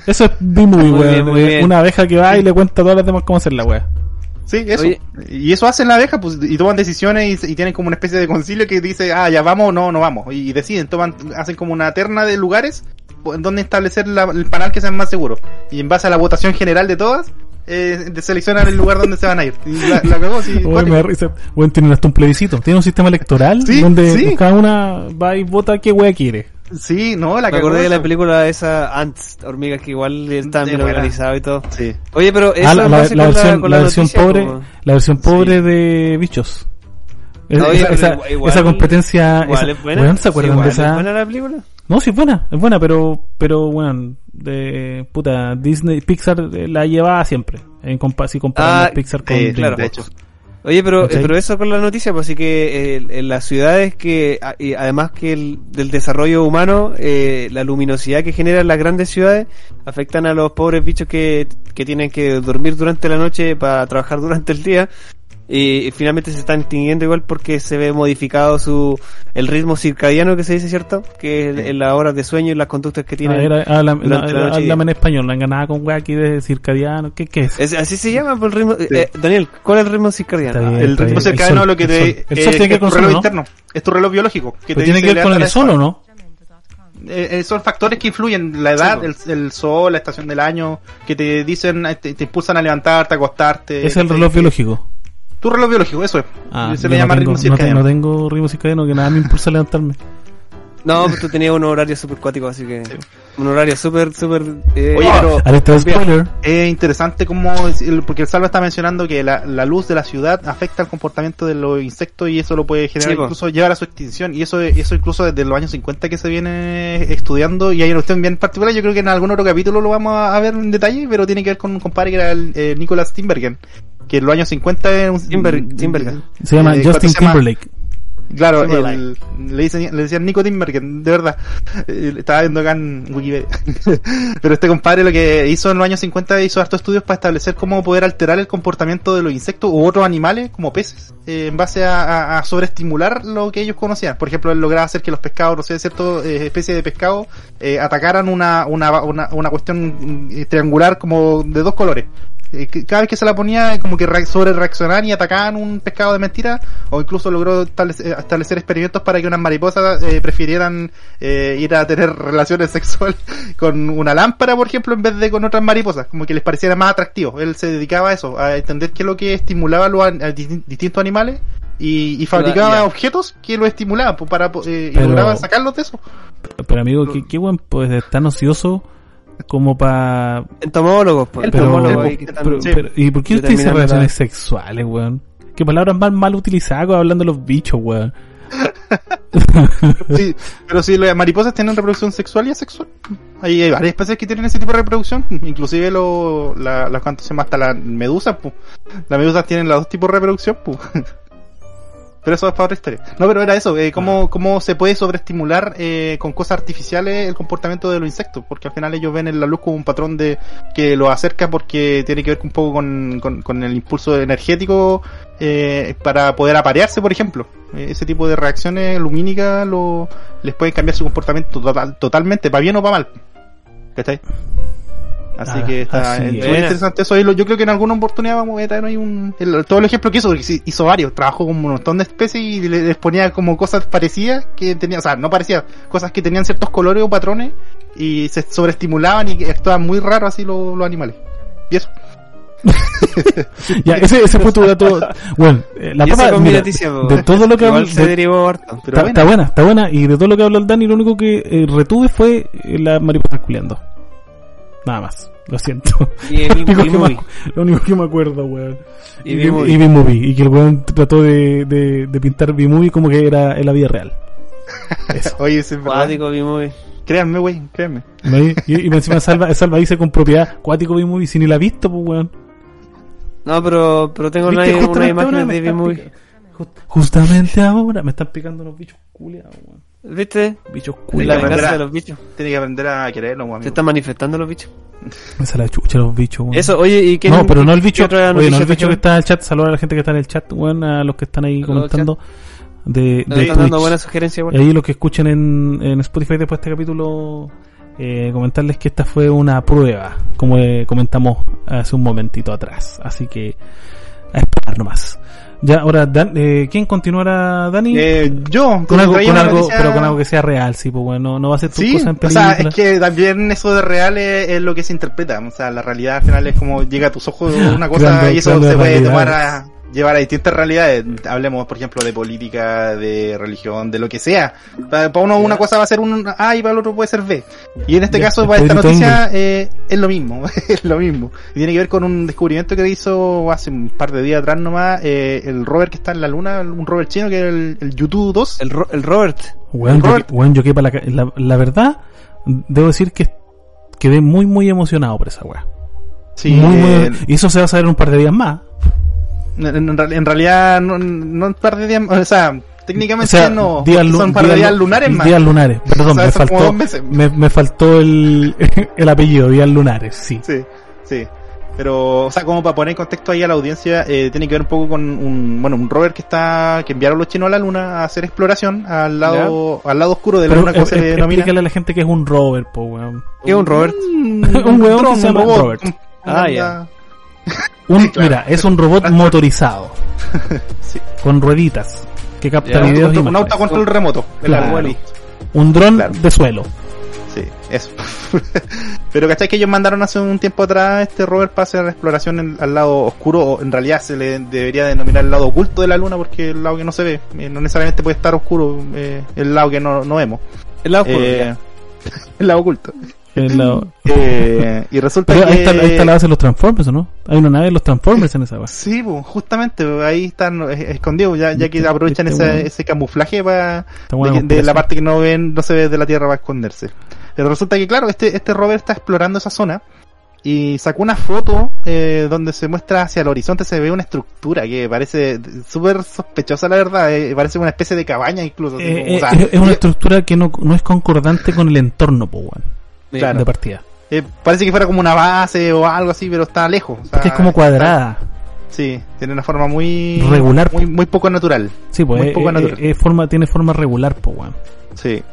Eso es B-Movie, [LAUGHS] weón. bien, muy bien. Una abeja que va y le cuenta a todas las demás cómo hacer la weá. Sí, eso. Oye. Y eso hacen la abeja, pues, y toman decisiones y, y tienen como una especie de concilio que dice, ah, ya vamos o no, no vamos. Y, deciden, toman, hacen como una terna de lugares donde establecer la- el panel que sea más seguro. Y en base a la votación general de todas, eh, de- seleccionan el lugar donde se van a ir. Y la, la cagó, sí, [LAUGHS] Weón, cuático. me da risa. Weón, tienen hasta un plebiscito. Tiene un sistema electoral Sí, donde sí. cada una va y vota qué weá quiere. Sí, no, la Me cagó. acordé de la película esa Ants, hormigas que igual están bien organizados y todo. Sí. Oye, pero eso Ah, la, versión, con la versión noticia, pobre, como- la versión pobre de bichos. Es- Oye, esa, esa- igual- esa competencia, Igual esa- es buena. ¿se acuerdan Sí, de esa? ¿Es buena la película? No, sí es buena, es buena, pero, pero, weón, de, puta, Disney, Pixar eh, la llevaba siempre, en compa si comparamos Ah, Pixar con sí, DreamWorks. de hecho. Oye, pero, pero eso con la noticia, pues así que eh, en las ciudades que, además que el, del desarrollo humano, eh, la luminosidad que generan las grandes ciudades afectan a los pobres bichos que, que tienen que dormir durante la noche para trabajar [LAUGHS] durante el día y finalmente se están extinguiendo igual porque se ve modificado su el ritmo circadiano que se dice cierto que es en las horas de sueño y las conductas que tienen háblame en español no enganada con wea aquí de circadiano ¿qué, qué es? así se llama por pues, el ritmo eh, Daniel ¿cuál es el ritmo circadiano? el ritmo circadiano lo que te el sol, tiene que ver con reloj interno es tu reloj biológico que te tiene que ver con el sol o no? Eh, eh, son factores que influyen, la edad, el, sol, la estación del año, que te dicen, te, impulsan a levantarte, a acostarte. Es el reloj biológico. Tu reloj biológico, eso es. Ah, se le llama ritmo circadiano. No, tengo ritmo circadiano que nada me impulsa a levantarme. No, pues tú tenías un horario súper cuático, así que. Un horario súper, súper. Eh, Oye, pero. Es interesante como. Porque el Salva está mencionando que la, la, luz de la ciudad afecta el comportamiento de los insectos y eso lo puede generar, incluso llevar a su extinción. Y eso eso incluso desde los años 50 que se viene estudiando. Y hay una cuestión bien particular. Yo creo que en algún otro capítulo lo vamos a, ver en detalle, pero tiene que ver con un compadre que era el, eh, Nicolas Timbergen que en los años 50 era un, Se llama eh, Justin Timberlake. Claro, le, dicen, le decían Nico Timbergen, de verdad. Eh, estaba viendo acá en Wikipedia. [LAUGHS] Pero este compadre lo que hizo en los años 50 hizo hartos estudios para establecer cómo poder alterar el comportamiento de los insectos u otros animales, como peces, eh, en base a, a, sobreestimular lo que ellos conocían. Por ejemplo, él lograba hacer que los pescados, no sé, ciertas especies de pescado, atacaran una, una, una, una cuestión triangular como de dos colores. Eh, cada vez que se la ponía como que sobre reaccionaban y atacaban un pescado de mentira o incluso logró establecer, experimentos para que unas mariposas eh, prefirieran eh, ir a tener [LAUGHS] relaciones sexuales con una lámpara por ejemplo en vez de con otras mariposas como que les pareciera más atractivo. Él se dedicaba a eso a entender qué es lo que estimulaba a los distintos animales y, fabricaba objetos que lo estimulaban pues, para y lograba sacarlos de eso. Pero, amigo qué, qué buen pues tan ocioso como para entomólogos pues. ¿y por qué usted dice relaciones sexuales weón? qué palabras más mal utilizadas hablando de los bichos weón sí, pero si las mariposas tienen reproducción sexual y asexual hay, varias especies que tienen ese tipo de reproducción inclusive lo, la, las cuantas se llama hasta la medusa pues. las medusas tienen los dos tipos de reproducción pues. Pero eso es para otra historia. No, pero era eso, eh, cómo, cómo se puede sobreestimular eh, con cosas artificiales el comportamiento de los insectos, porque al final ellos ven en la luz como un patrón de que los acerca porque tiene que ver un poco con, con, el impulso energético eh, para poder aparearse, por ejemplo. Eh, ese tipo de reacciones lumínicas lo, les pueden cambiar su comportamiento total, totalmente, para bien o para mal. ¿Cachai? Así que está muy interesante eso. Yo creo que en alguna oportunidad vamos a ver ahí un, todo el ejemplo que hizo, porque hizo varios, trabajó con un montón de especies y les ponía como cosas parecidas que tenían, o sea, no parecían, cosas que tenían ciertos colores o patrones y se sobreestimulaban y actuaban muy raro así los, animales. Y eso. [LAUGHS] ya, ese, ese fue tu dato. Bueno, eh, la papa, de todo lo que habló, se derivó harto, está, buena. está buena, y de todo lo que habló el Dani, lo único que eh, retuve fue eh, la mariposa culiando. Nada más. Lo siento. Y [LAUGHS] lo, único que me, lo único que me acuerdo, weón. Y B-Movie. Y, que el weón trató de, de, de pintar B-Movie como que era en la vida real. [LAUGHS] Oye, ese es Cuático B-Movie. Créanme, wey, créanme. Y, y, [LAUGHS] encima Salva, Salva dice con propiedad Cuático B-Movie si ni la ha visto, pues weón. No, pero, pero tengo una, una imagen de B-Movie. Justamente ahora me están picando los bichos culiados, weón. ¿Viste? Bichos culiados. La venganza de los bichos. Tiene que aprender a quererlo, amigo. Se están manifestando los bichos. [LAUGHS] Esa la chucha los bichos, weón. Eso, oye, ¿y qué No, pero no el bicho. Oye, no el bicho que está en el chat. Saludos a la gente que está en el chat, weón, a los que están ahí comentando. De, de están dando buenas sugerencias, Y ahí los que escuchen en, en Spotify después de este capítulo, eh, comentarles que esta fue una prueba, como eh, comentamos hace un momentito atrás. Así que a esperar nomás. Ya, ahora, Dan, eh, ¿quién continuará, Dani? Eh, yo, con algo, con algo pero con algo que sea real, sí, pues bueno, no va a ser tu cosa en película. O sea, es que también eso de real es, lo que se interpreta, o sea, la realidad al final es como llega a tus ojos una [LAUGHS] cosa y eso se puede tomar a, llevar a distintas realidades. Hablemos, por ejemplo, de política, de religión, de lo que sea. Para, uno una cosa va a ser un A y para el otro puede ser B. Y en este caso, para esta noticia, eh, es lo mismo. [LAUGHS] es lo mismo. Y tiene que ver con un descubrimiento que hizo hace un par de días atrás nomás, eh, el rover que está en la luna, un rover chino que es el, el YouTube 2. El, el Robert. Bueno, yo, que para la, la, verdad, debo decir que quedé muy, muy emocionado por esa weá. Sí, muy, muy, y eso se va a saber un par de días más. En, realidad, no, no un par de días, o sea, técnicamente no, son un par de días lunares más. Días lunares, perdón, me, faltó, me, me, faltó el, [LAUGHS] el apellido, días lunares, sí. Sí, sí. Pero, o sea, como para poner en contexto ahí a la audiencia, eh, tiene que ver un poco con un, bueno, un rover que está, que enviaron los chinos a la luna a hacer exploración al lado, al lado oscuro de la luna, como se denomina. Explícale a la gente que es un rover, po, weón. ¿Qué es un rover? [LAUGHS] un weón que se llama Robert. Ah, ya. Un, Mira, es un robot [LAUGHS] motorizado. sí. Con rueditas. Que capta videos Un auto control remoto. Claro. Un dron de suelo. Sí, eso. [LAUGHS] Pero ¿cachai que ellos mandaron hace un tiempo atrás este rover para hacer exploración al lado oscuro? O en realidad se le debería denominar el lado oculto de la luna porque el lado que no se ve. Eh, no necesariamente puede estar oscuro, eh, el lado que no, no vemos. El lado oscuro. Eh, [LAUGHS] el lado oculto. Eh, [LAUGHS] y resulta que... Ahí está, la base de los Transformers, ¿no? Hay una nave de los Transformers en esa base. Sí, pues, justamente, ahí están escondidos, ya, ya que aprovechan ese, ese camuflaje para de, la parte que no ven, no se ve de la Tierra para esconderse. Pero resulta que, claro, este, este rover está explorando esa zona y sacó una foto eh, donde se muestra hacia el horizonte, se ve una estructura que parece súper sospechosa, la verdad, eh, parece una especie de cabaña incluso. Eh, es, una estructura que no, no es concordante con el entorno, pues, de partida. Eh, parece que fuera como una base o algo así, pero está lejos. es como cuadrada. Sí, tiene una forma muy regular, muy, muy poco natural. Sí, pues muy poco natural. forma, tiene forma regular, pues, Sí.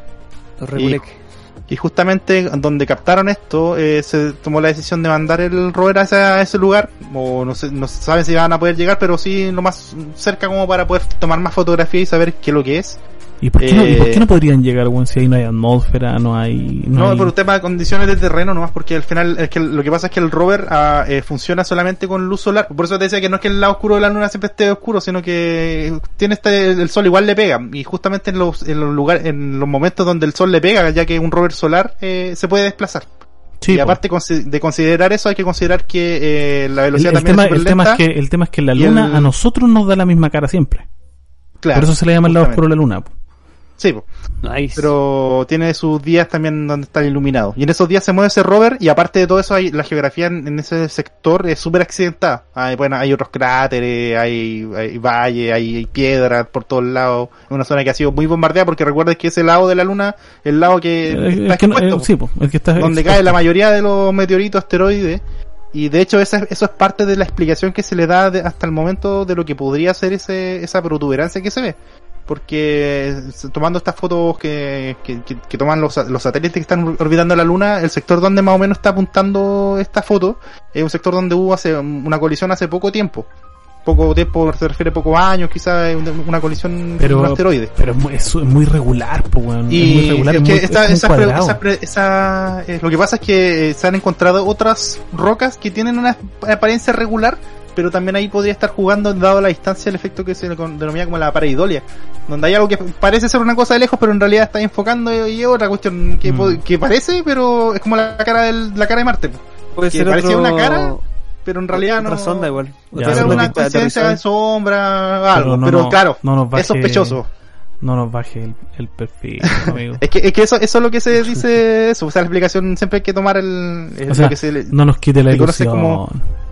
Y, justamente donde captaron esto, eh, se tomó la decisión de mandar el rover a ese, ese lugar. O no, sé, no saben si van a poder llegar, pero sí lo más cerca como para poder tomar más fotografías y saber qué es lo que es. ¿Y por qué, no, ¿y por qué no eh, podrían llegar, weón, si ahí no hay atmósfera, no hay... No, por un tema de condiciones de terreno nomás, porque al final es que lo que pasa es que el rover ah, eh, funciona solamente con luz solar. Por eso te decía que no es que el lado oscuro de la luna siempre esté oscuro, sino que tiene este, el sol igual le pega. Y justamente en los, en los lugares, en los momentos donde el sol le pega, ya que un rover solar eh, se puede desplazar. Sí, y aparte de considerar eso, hay que considerar que la velocidad el, también tema, el tema es que El tema es que la luna a nosotros nos da la misma cara siempre. Claro, Por eso se le llama el lado oscuro de la luna. Sí, pero tiene sus días también donde está iluminado. Y en esos días se mueve ese rover y aparte de todo eso, hay, la geografía en, ese sector es súper accidentada. Hay, bueno, hay otros cráteres, hay, hay valles, hay, piedras por todos lados. Es una zona que ha sido muy bombardeada porque recuerdes que ese lado de la luna, el lado que está expuesto, donde cae la mayoría de los meteoritos, asteroides. Y de hecho eso es parte de la explicación que se le da hasta el momento de lo que podría ser ese, esa protuberancia que se ve porque tomando estas fotos que, que, toman los, los, satélites que están orbitando la Luna, el sector donde más o menos está apuntando esta foto es un sector donde hubo hace una colisión hace poco tiempo. Poco tiempo se refiere a pocos años, quizás una colisión pero, con un asteroide. Pero es muy, regular, y es muy regular. lo que pasa es que eh, se han encontrado otras rocas que tienen una apariencia regular, pero también ahí podría estar jugando dado la distancia el efecto que se denomina como la pareidolia, donde hay algo que parece ser una cosa de lejos, pero en realidad está enfocando y es otra cuestión que, mm. que parece, pero es como la cara del, la cara de Marte, puede que ser parecía una cara, pero en realidad no. sonda igual. Era una de sombra, algo, pero, claro, es sospechoso no nos baje el, perfil, [LAUGHS] amigo. es, que, es que eso, eso es lo que se dice, eso, o sea, la explicación siempre hay que tomar el... que se, no nos quite la ilusión. Como,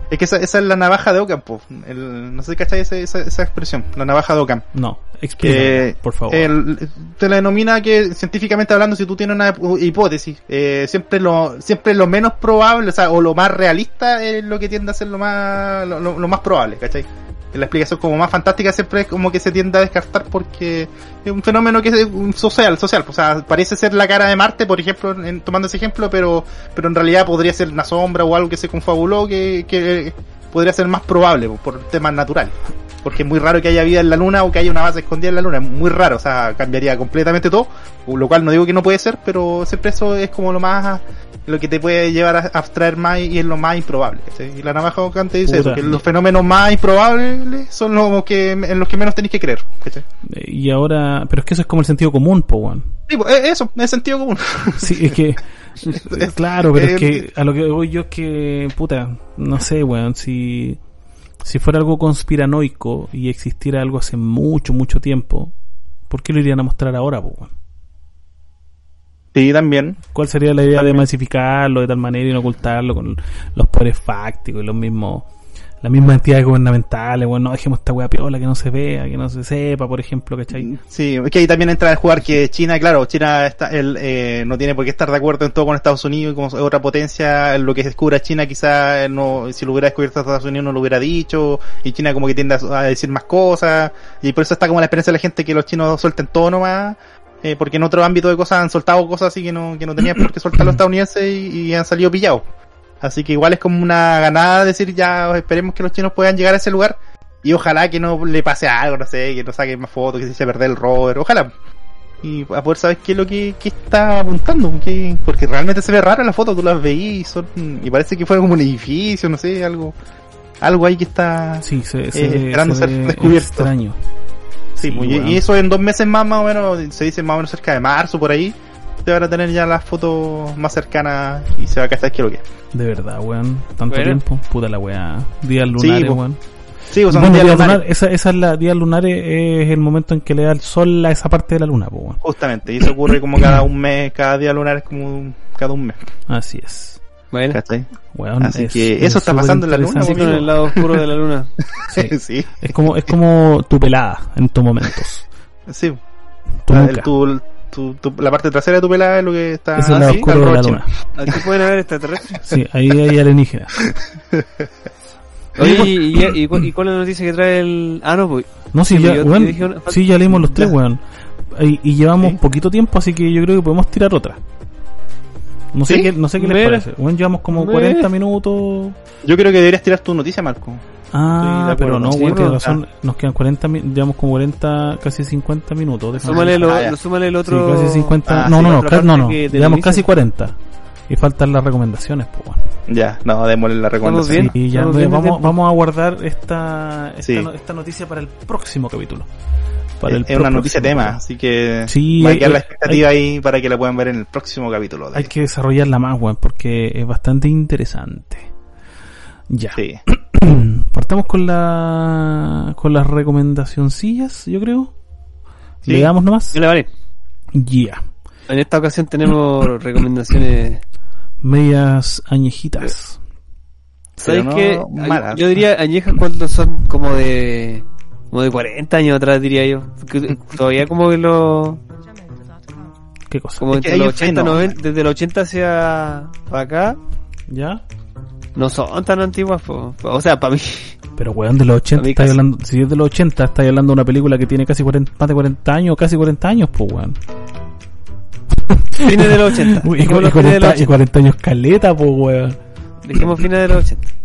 es que esa, esa, es la navaja de Ockham, no sé si cacháis esa, esa, expresión, la navaja de Ockham. No, explícame, por favor. te la denomina que científicamente hablando, si tú tienes una hipótesis, eh, siempre lo siempre lo menos probable, o sea, o lo más realista es lo que tiende a ser lo más lo, lo más probable, ¿cachai? La explicación como más fantástica siempre es como que se tiende a descartar porque es un fenómeno que es social, social, o sea, parece ser la cara de Marte, por ejemplo, en, tomando ese ejemplo, pero, pero en realidad podría ser una sombra o algo que se confabuló que, que podría ser más probable por temas naturales. Porque es muy raro que haya vida en la luna o que haya una base escondida en la luna, es muy raro, o sea, cambiaría completamente todo, lo cual no digo que no puede ser, pero siempre eso es como lo más lo que te puede llevar a abstraer más y es lo más improbable. Y la navaja Ocante dice eso, que los fenómenos más improbables son los que en los que menos tenéis que creer. Y ahora, pero es que eso es como el sentido común, po, Sí, pues, eso, es sentido común. Sí, es que [LAUGHS] [LAUGHS] [LAUGHS] claro, pero es que eh, a lo que voy yo es que puta, no sé, weón, si si fuera algo conspiranoico y existiera algo hace mucho mucho tiempo, ¿por qué lo irían a mostrar ahora, weón? Sí, también. ¿Cuál sería la idea de masificarlo de tal manera y no ocultarlo con los poderes fácticos y los mismos las mismas entidades gubernamentales, bueno, no dejemos esta wea piola, que no se vea, que no se sepa, por ejemplo, ¿cachai? Sí, es que ahí también entra el jugar que China, claro, China está, él, eh, no tiene por qué estar de acuerdo en todo con Estados Unidos y como otra potencia, lo que descubra China quizá no, si lo hubiera descubierto Estados Unidos no lo hubiera dicho, y China como que tiende a, a decir más cosas, y por eso está como la experiencia de la gente que los chinos suelten todo nomás, eh, porque en otro ámbito de cosas han soltado cosas así que no, que no tenían por qué soltar los estadounidenses y, y han salido pillados. Así que igual es como una ganada decir ya esperemos que los chinos puedan llegar a ese lugar y ojalá que no le pase algo, no sé, que no saquen más fotos, que se eche a perder el rover, ojalá. Y a poder saber qué es lo que, que está apuntando, porque, porque realmente se ve rara la foto, tú las veís y, son, y parece que fue como un edificio, no sé, algo algo ahí que está Sí, se, eh, esperando se ser descubierto. extraño. Sí, Sí, pues, y eso en dos meses más, más o menos, se dice más o menos cerca de marzo, por ahí, te van a tener ya las fotos más cercanas y se va a cachar qué es lo que es. De verdad, weón. Tanto Bueno. tiempo. Puta la weá. Días lunares, po. weón. Sí, o sea, bueno, día días lunar, lunares, esa, esa es la días lunares, es el momento en que le da el sol a esa parte de la luna, po, weón. justamente, y eso ocurre como cada un mes, cada día lunar es como un- cada un mes. Así es. Bueno. Weón, Así es- que es eso está pasando en la luna, así con el lado oscuro de la luna. Sí. [LAUGHS] sí, Es como, es como tu pelada en estos momentos. sí. Tu La, el- tu- tu- tu- la parte trasera de tu pelada es lo que está... Es el lado oscuro de la luna. Aquí [LAUGHS] pueden haber extraterrestres. Sí, ahí hay alienígenas. [LAUGHS] Oye, ¿y, y, y cu- y cuál es la noticia que trae el... Ah, no, pues... No, sí, ya, yo- weón, yo dije una- sí, ya leímos los tres, Ya. weón. Y, y llevamos Sí. poquito tiempo, así que yo creo que podemos tirar otra. No sé ¿Sí? qué, no sé qué les parece. Weón, llevamos como Mira. 40 minutos. Yo creo que deberías tirar tu noticia, Marco. Ah, pero no, sí, weón, pero- tienes razón. Nos quedan 40, mi- llevamos como 40, casi 50 minutos. Súmale, lo, Ah, súmale el Sí, otro... casi 50. Ah, no, sí, no, no, no, no. Llevamos casi 40. Y faltan las recomendaciones, pues, weón. Ya, no, démosle la recomendación. Y ya bien vamos, vamos a guardar esta, esta, Sí. no- esta noticia para el próximo capítulo. Para Es el es una noticia tema, capítulo. así que Sí, va a hay- la hay- expectativa ahí para que la puedan ver en el próximo capítulo. de- Hay que desarrollarla más, weón, porque es bastante interesante. Ya. Sí. [CLEARS THROAT] [CLEARS THROAT] Partamos con la con las recomendacioncillas, yo creo. Sí. Le damos nomás. Vale. Ya. En esta ocasión tenemos [CLEARS THROAT] recomendaciones... Medias añejitas. ¿Sabes no qué? malas. Yo diría añejas cuando son como de... Como de 40 años atrás, diría yo. Todavía como que lo... ¿Qué cosa? Como Es que entre hay los un 80, fenómeno. 90, desde los 80 hacia para acá, ¿Ya? No son tan antiguas, po. o sea, para mí. Pero weón, de los 80, A mí estáis casi. hablando, si es de los 80, estáis hablando de una película que tiene casi 40, más de 40 años, casi 40 años, pues weón. Fines de los 80. [LAUGHS] Uy, y, Dijimos y los fines de los 40, y 80. 40 años caleta, pues weón. Dijimos fines de los 80. [LAUGHS]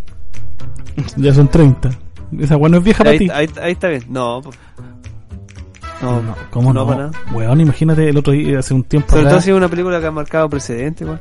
Ya son 30. Esa weón no es vieja para ti. ahí, ahí está bien. No, po. no, No, ¿Cómo no? no, para nada. Weón, imagínate el otro día, hace un tiempo Sobre todo atrás. si es una película que ha marcado precedente, igual.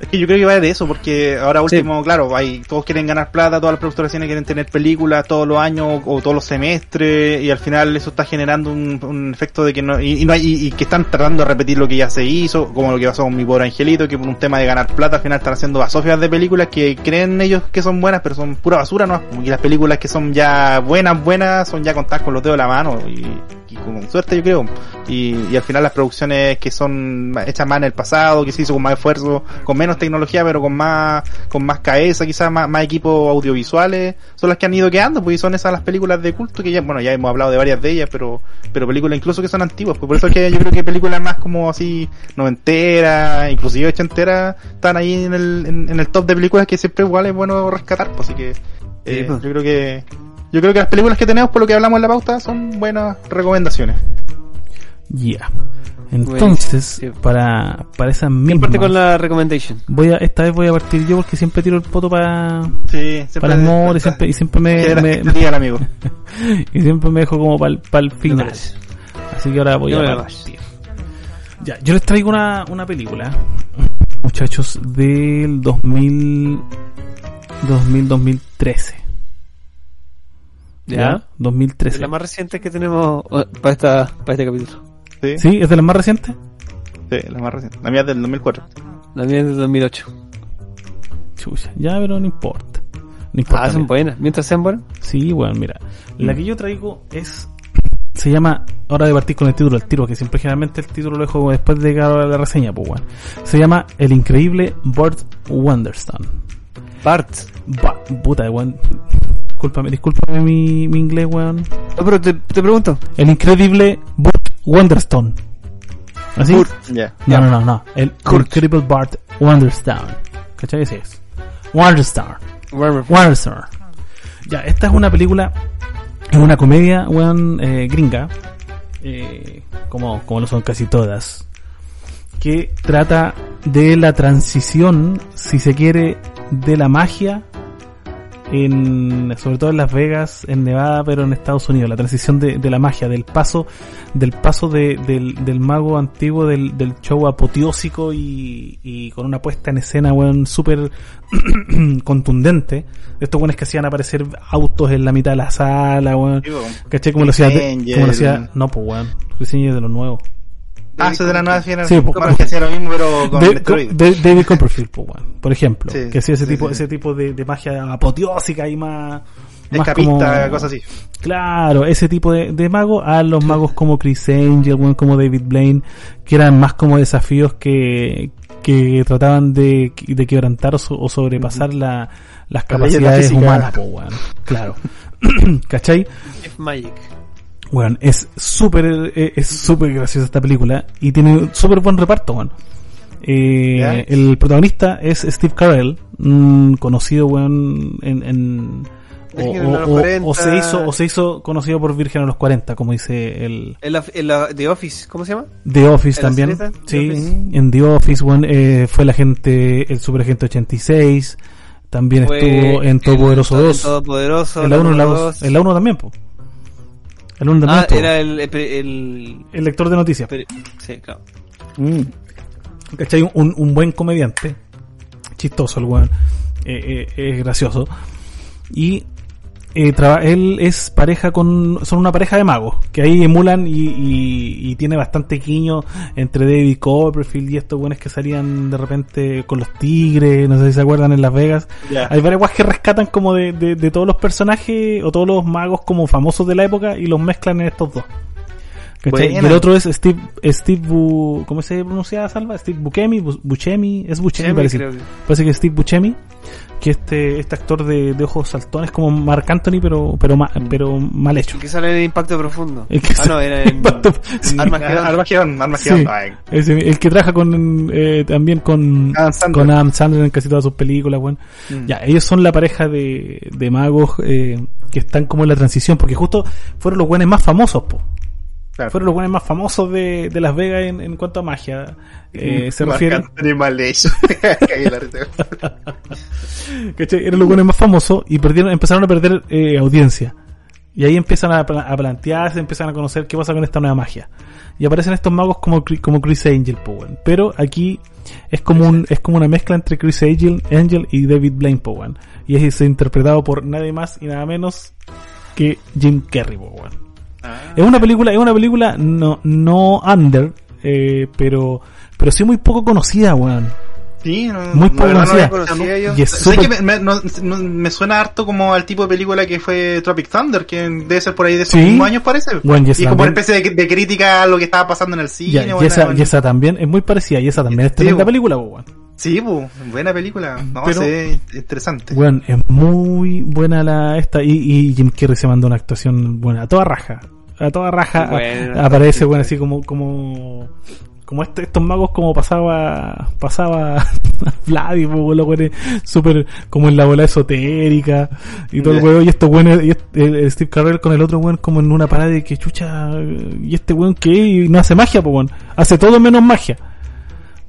Es que yo creo que va de eso, porque ahora Sí. último, claro, hay, todos quieren ganar plata, todas las productoras quieren tener películas todos los años o todos los semestres, y al final eso está generando un, un efecto de que no, y, y no hay, y, y que están tratando de repetir lo que ya se hizo, como lo que pasó con mi pobre angelito, que por un tema de ganar plata al final están haciendo basofias de películas que creen ellos que son buenas, pero son pura basura, ¿no? Y las películas que son ya buenas, buenas, son ya contadas con los dedos de la mano, y, y con suerte yo creo. Y, y al final las producciones que son hechas más en el pasado, que se hizo con más esfuerzo, con menos tecnología, pero con más, con más cabeza, quizás más, más equipos audiovisuales, son las que han ido quedando, pues y son esas las películas de culto que ya, bueno, ya hemos hablado de varias de ellas, pero, pero películas incluso que son antiguas, pues por eso es que yo creo que películas más como así, noventeras, inclusive ochenteras, están ahí en el, en, en el top de películas que siempre igual es bueno rescatar, pues así que, eh, pues. yo creo que, yo creo que las películas que tenemos por lo que hablamos en la pauta son buenas recomendaciones. Ya. Entonces, para, para esa ¿Quién misma. parte con la recommendation? Voy a, esta vez voy a partir yo porque siempre tiro el poto para, Sí, siempre para el y siempre, y siempre me, me- amigo. [LAUGHS] y siempre me dejo como para el No final. Así que ahora voy No a partir. Ya, yo les traigo una, una película, muchachos, del 2000, 2000, 2013. ¿Ya? Ya. Es 2013. la más reciente que tenemos para esta para este capítulo. Sí, ¿Sí? ¿Es de las más recientes? sí, la más reciente. La mía es del 2004. La mía es de 2008. Chucha, ya, pero no importa. No importa. Ah, son mira. buenas. Mientras sean buenas. Sí, bueno, mira. La que yo traigo es. Se llama. Ahora de partir con el título, el tiro, que siempre generalmente el título lo dejo después de llegar a la reseña, pues, weón. Se llama El increíble Burt Wonderstone. Bart. Ba- puta, weón. Discúlpame, discúlpame mi, mi inglés, weón. No, pero te, te pregunto. El increíble Burt Wonderstone. ¿Así? Burt, ya. No, no, no, no. El Incredible Bart Wonderstone. ¿Cachai? Ese es. Wonderstone. Wonderstone. Ya, esta es una película, es una comedia, weón, eh, gringa. Eh, como, como lo son casi todas. Que trata de la transición, si se quiere, de la magia en, sobre todo en Las Vegas, en Nevada, pero en Estados Unidos, la transición de, de la magia, del paso, del paso de, del, del mago antiguo, del, del show apoteósico y, y con una puesta en escena, weón, súper [CLEARS THROAT] contundente. Estos weones que hacían aparecer autos en la mitad de la sala, weón. Sí. ¿Cachai? Como lo hacía, como lo hacía, no, pues weón, Angel de los nuevos. Ah, eso de la nueva generación. Sí, Bueno, pues, que hacía lo mismo, pero con De- esteroides. de- David Copperfield, pues, weón, por ejemplo, Sí, que hacía ese sí, tipo, sí. ese tipo de, de magia apoteósica y más, más Escapista, como- cosas así. Claro, ese tipo de, de magos a los magos como Chris Angel, como David Blaine, que eran más como desafíos que, que trataban de, de quebrantar o, so- o sobrepasar la, las La la capacidades física. humanas, po, weón. Claro. [CLEARS THROAT] ¿Cachai? Magic. Bueno, es súper eh, es súper graciosa esta película y tiene súper buen reparto, bueno. Eh, el protagonista es Steve Carell, mm, conocido, weón, en, en o, en o- o- 40. o se hizo o se hizo conocido por Virgen a los 40, como dice el En la, en la The Office, ¿cómo se llama? The Office ¿En también. serie? Sí, The Office. en The Office, weón, eh, fue el agente, el superagente 86, también Fue estuvo en el- Todopoderoso en 2, Todopoderoso. en la 1 y la número 2, en la 1 también, po. El 1 también Ah, era el, el, el- el lector de noticias. Sí, claro. ¿Cachai? Un, un buen comediante. Chistoso el weón. Eh, eh, es gracioso. Y eh, traba- él es pareja con. Son una pareja de magos. Que ahí emulan y, y, y tiene bastante guiño entre David Copperfield y estos buenos que salían de repente con los tigres. No sé si se acuerdan en Las Vegas. Hay varias weas que rescatan como de, de, de todos los personajes o todos los magos como famosos de la época y los mezclan en estos dos. ¿Cachai? Y el otro es Steve, Steve Bu, ¿cómo se pronuncia Salva? Steve Buscemi, Bu- Buscemi, es Buscemi Chemi, parece. que- Parece que es Steve Buscemi, que este, este actor de, de ojos saltones como Mark Anthony pero, pero, ma- pero mal hecho. El que sale en Impacto Profundo. El [LAUGHS] que ah, no, era en Sí. Armageddon. Armageddon, Armageddon. Sí. Ay, Ese, el que trabaja con eh, también con Adam Sandler. con Adam Sandler en casi todas sus películas, bueno. Mm. Ya, ellos son la pareja de, de magos eh, que están como en la transición, porque justo fueron los buenos más famosos, po. Claro. Fueron los buenos más famosos de, de Las Vegas en, en cuanto a magia. Eh, se Marc refiere, Anthony mal hecho. Cagué la risa. ¿cachai? Eran los buenos más famosos y perdieron, empezaron a perder eh, audiencia. Y ahí empiezan a, pla- a plantearse, empiezan a conocer qué pasa con esta nueva magia. Y aparecen estos magos como, como Chris Angel, po, weón. Pero aquí es como un, es como una mezcla entre Chris Angel, Angel y David Blaine, po, weón. Y es interpretado por nadie más y nada menos que Jim Carrey, po, weón. Ah. Es una película, es una película no, no under, eh, pero, pero sí muy poco conocida, weón. Sí, no, Muy poco no, no conocida. yo. Y es ¿Sabes súper- que me, suena harto como al tipo de película que fue Tropic Thunder, que debe ser por ahí de esos Sí. mismos años parece. Bueno, y como una especie de, de crítica a lo que estaba pasando en el cine. Ya, y, esa, buena- y esa también es muy parecida, y esa también es tremenda película, weón. Sí, bu, buena película. No, Pero- sé, interesante. Weón, es muy buena la esta y, y Jim Carrey se mandó una actuación buena, a toda raja. A toda raja a- Buena. aparece, bueno, así como, como, como este, estos magos como pasaba, pasaba [LAUGHS] Vladi, los weones súper como en la bola esotérica y todo el weón, y estos weones, y este- el, el Steve Carell con el otro weón como en una parada de que chucha, y este weón que y no hace magia, weón, hace todo menos magia.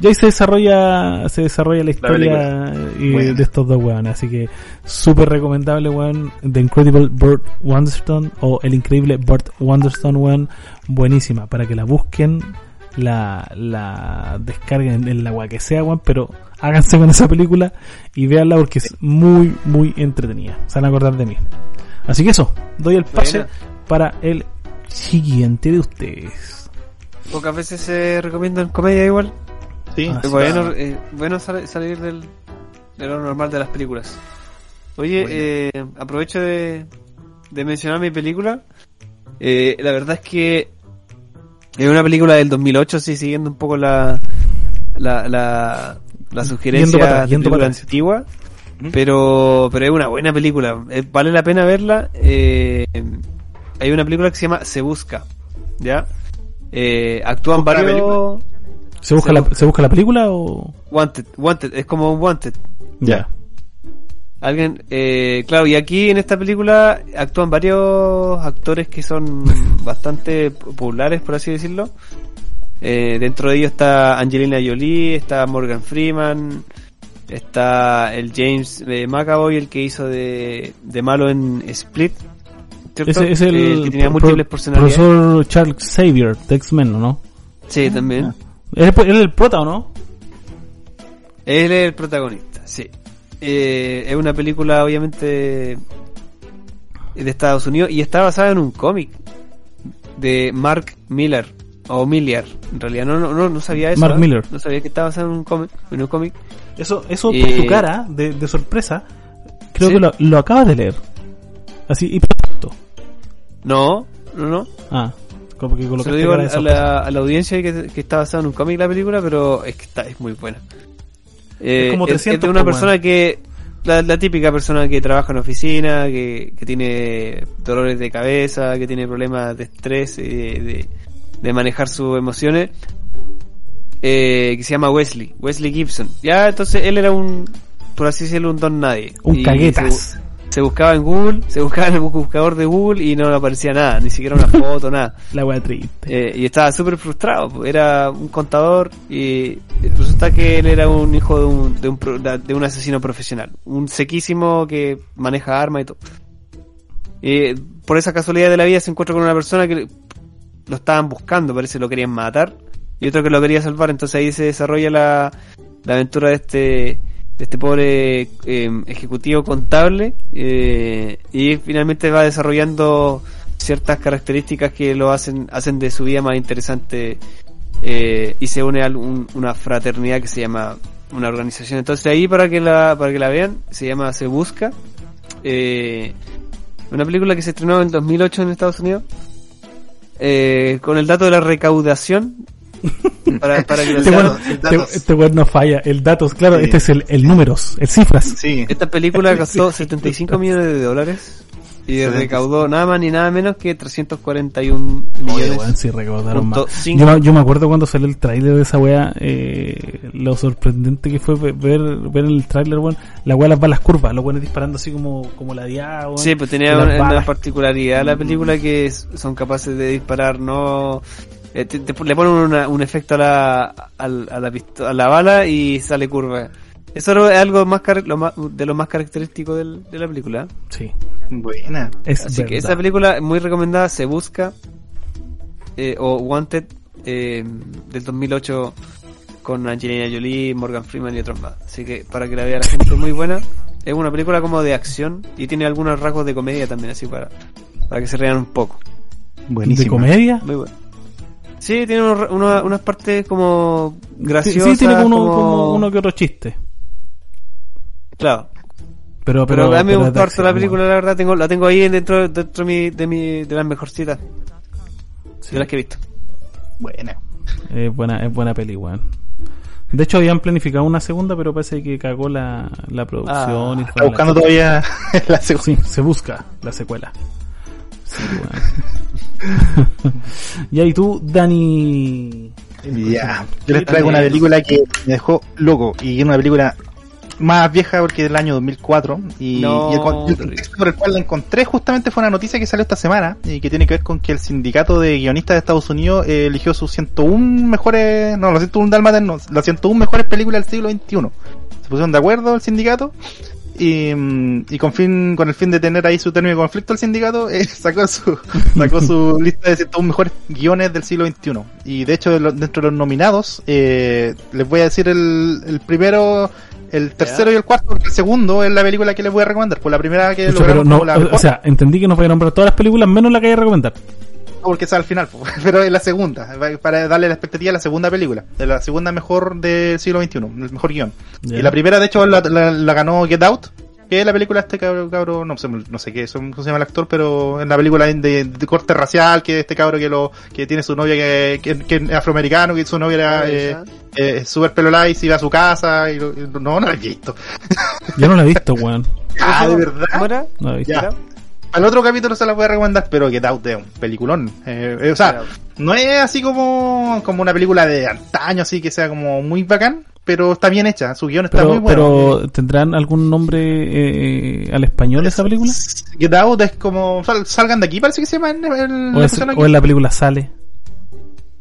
Y ahí se desarrolla, se desarrolla la historia y- Buena. de estos dos weones. Así que súper recomendable, weón. The Incredible Burt Wonderstone o El Increíble Burt Wonderstone, weón. Buenísima. Para que la busquen, la, la descarguen en la agua que sea, weón. Pero háganse con esa película y véanla porque es muy, muy entretenida. Se van a acordar de mí. Así que eso, doy el pase para el siguiente de ustedes. Pocas veces se recomiendan comedia igual. Sí, Ah, bueno, eh, bueno sal- salir del, de lo normal de las películas. Oye, Bueno. eh, aprovecho de, de mencionar mi película. Eh, la verdad es que es una película del 2008, sí, siguiendo un poco la la, la, la sugerencia Yendo para atrás, de yendo película antigua. Pero, pero es una buena película. Eh, vale la pena verla. Eh, hay una película que se llama Se Busca. ¿Ya? Eh, actúan ¿Busca la varios. ¿Se busca, Se la. ¿Se busca la película o...? Wanted, Wanted, es como un Wanted. Ya. Alguien, eh, claro, y aquí en esta película actúan varios actores que son [LAUGHS] bastante populares, por así decirlo. Eh, dentro de ellos está Angelina Jolie, está Morgan Freeman, está el James eh, McAvoy, el que hizo de, de malo en Split. ¿cierto? Ese es el, Eh, que tenía pro- múltiples pro- personalidades. profesor Charles Xavier de X-Men, ¿o ¿no? Sí, también. ¿Él es él es el prota o no? Él es el protagonista, sí. Eh, es una película, obviamente, de Estados Unidos y está basada en un cómic de Mark Miller. O Miller, en realidad. No, no, no, no sabía eso. Mark ¿eh? Miller. No sabía que estaba basado en un cómic. En un cómic. Eso, eso por Eh, tu cara de, de sorpresa, creo ¿sí? que lo, lo acabas de leer. Así, y perfecto. No, no, no. Ah, como que Se lo digo a, la, a la audiencia que, que está basada en un cómic la película, pero es que está, es muy buena. Eh, Es como es, 300, de una persona que, la, la típica persona que trabaja en oficina, que, que tiene dolores de cabeza, que tiene problemas de estrés, y de, de, de manejar sus emociones, eh, que se llama Wesley, Wesley Gibson. Ya, entonces él era un, por así decirlo, un don nadie. Un Y caguetas. Se, buscaba en Google, [LAUGHS] se buscaba en el buscador de Google y no aparecía nada, ni siquiera una foto, nada. [LAUGHS] La wea triste. Eh, y estaba súper frustrado. Era un contador y resulta que él era un hijo de un, de un, de un asesino profesional. Un sequísimo que maneja armas y todo. Y por esa casualidad de la vida se encuentra con una persona que lo estaban buscando, parece que lo querían matar. Y otro que lo quería salvar. Entonces ahí se desarrolla la, la aventura de este de este pobre eh, ejecutivo contable eh, y finalmente va desarrollando ciertas características que lo hacen hacen de su vida más interesante eh, y se une a un- una fraternidad que se llama una organización. Entonces ahí para que la para que la vean se llama se busca. Una película que se estrenó en 2008 en Estados Unidos. Con el dato de la recaudación [LAUGHS] para, que Este el este, datos. este no falla. El datos, claro, Sí. este es el, el números, el cifras. Sí. Esta película costó 75 [LAUGHS] millones de dólares y 75. recaudó nada más ni nada menos que 341 Oye, millones. weón, sí recaudaron más. Yo, me- yo me acuerdo cuando salió el tráiler de esa wea, eh, lo sorprendente que fue ve- ver, ver el tráiler, weón. La wea las balas curvas, los weones disparando así como, como la dia, weón. Sí, pues tenía una, una particularidad la película que es- son capaces de disparar, no... eh, te- te- le ponen una- un efecto a la, a, la pisto- a la bala y sale curva. Eso es algo más, car- lo más de lo más característico del- de la película. ¿eh? Sí, Buena. es Así que esa película es muy recomendada, se busca eh, o Wanted eh, del 2008 con Angelina Jolie, Morgan Freeman y otros más. Así que para que la vea la gente es muy buena. Es una película como de acción y tiene algunos rasgos de comedia también, así para, para que se rean un poco. ¿De Buenísima. comedia? Muy bueno. Sí, tiene unos- unos- unas partes como graciosas. sí, tiene como uno, como- como uno que otro chiste. Claro. Pero, Pero, pero, a mí me gustó harto la película, la verdad. Tengo, la tengo ahí dentro, dentro de, mi, de, mi, de las mejorcitas Sí. de las que he visto. Buena. Es buena, es buena peli, weón. De hecho, habían planificado una segunda, pero parece que cagó la, la producción. Ah, y Está la buscando chucha. todavía [LAUGHS] la segunda. Sí, se busca la secuela. Sí, weón. [LAUGHS] ya, y tú, Dani. Ya, yo les traigo una película que me dejó loco y es una película más vieja porque es del año 2004 y, No, y el, el contexto por el cual la encontré justamente fue una noticia que salió esta semana y que tiene que ver con que el sindicato de guionistas de Estados Unidos eh, eligió sus 101 mejores, no, los 101 dálmatas no, las 101 mejores películas del siglo XXI. Se pusieron de acuerdo el sindicato y, y con fin con el fin de tener ahí su término de conflicto el sindicato eh, [LAUGHS] sacó su sacó su [LAUGHS] lista de 101 mejores guiones del siglo XXI y de hecho dentro de los nominados eh, les voy a decir el, el primero el tercero y el cuarto porque el segundo es la película que les voy a recomendar. Por la primera que lograron pero no, como la o- sea, entendí que nos voy a nombrar todas las películas menos la que hay que recomendar. Porque está al final [LAUGHS] pero es la segunda para darle la expectativa a la segunda película de la segunda mejor del siglo XXI el mejor guion y la primera de hecho la, la- la ganó Get Out que es la película este cabro, cabro no, sé, no sé qué cómo se llama el actor, pero en la película de, de corte racial, que este cabro que lo que tiene su novia que, que, es afroamericano, que su novia era eh, eh, super pelo light, iba a su casa, y, no, no la he visto. Yo no la he visto, weón. [LAUGHS] ah, de verdad. No la he visto. Al otro capítulo se la voy a recomendar, pero Get Out es un peliculón. Eh, eh, o sea, no es así como, como una película de antaño, así que sea como muy bacán, pero está bien hecha, su guion está muy bueno. Pero, ¿tendrán algún nombre eh, al español esa película? Get Out es como, salgan de aquí, parece que se llama. En, o, en la película Sale.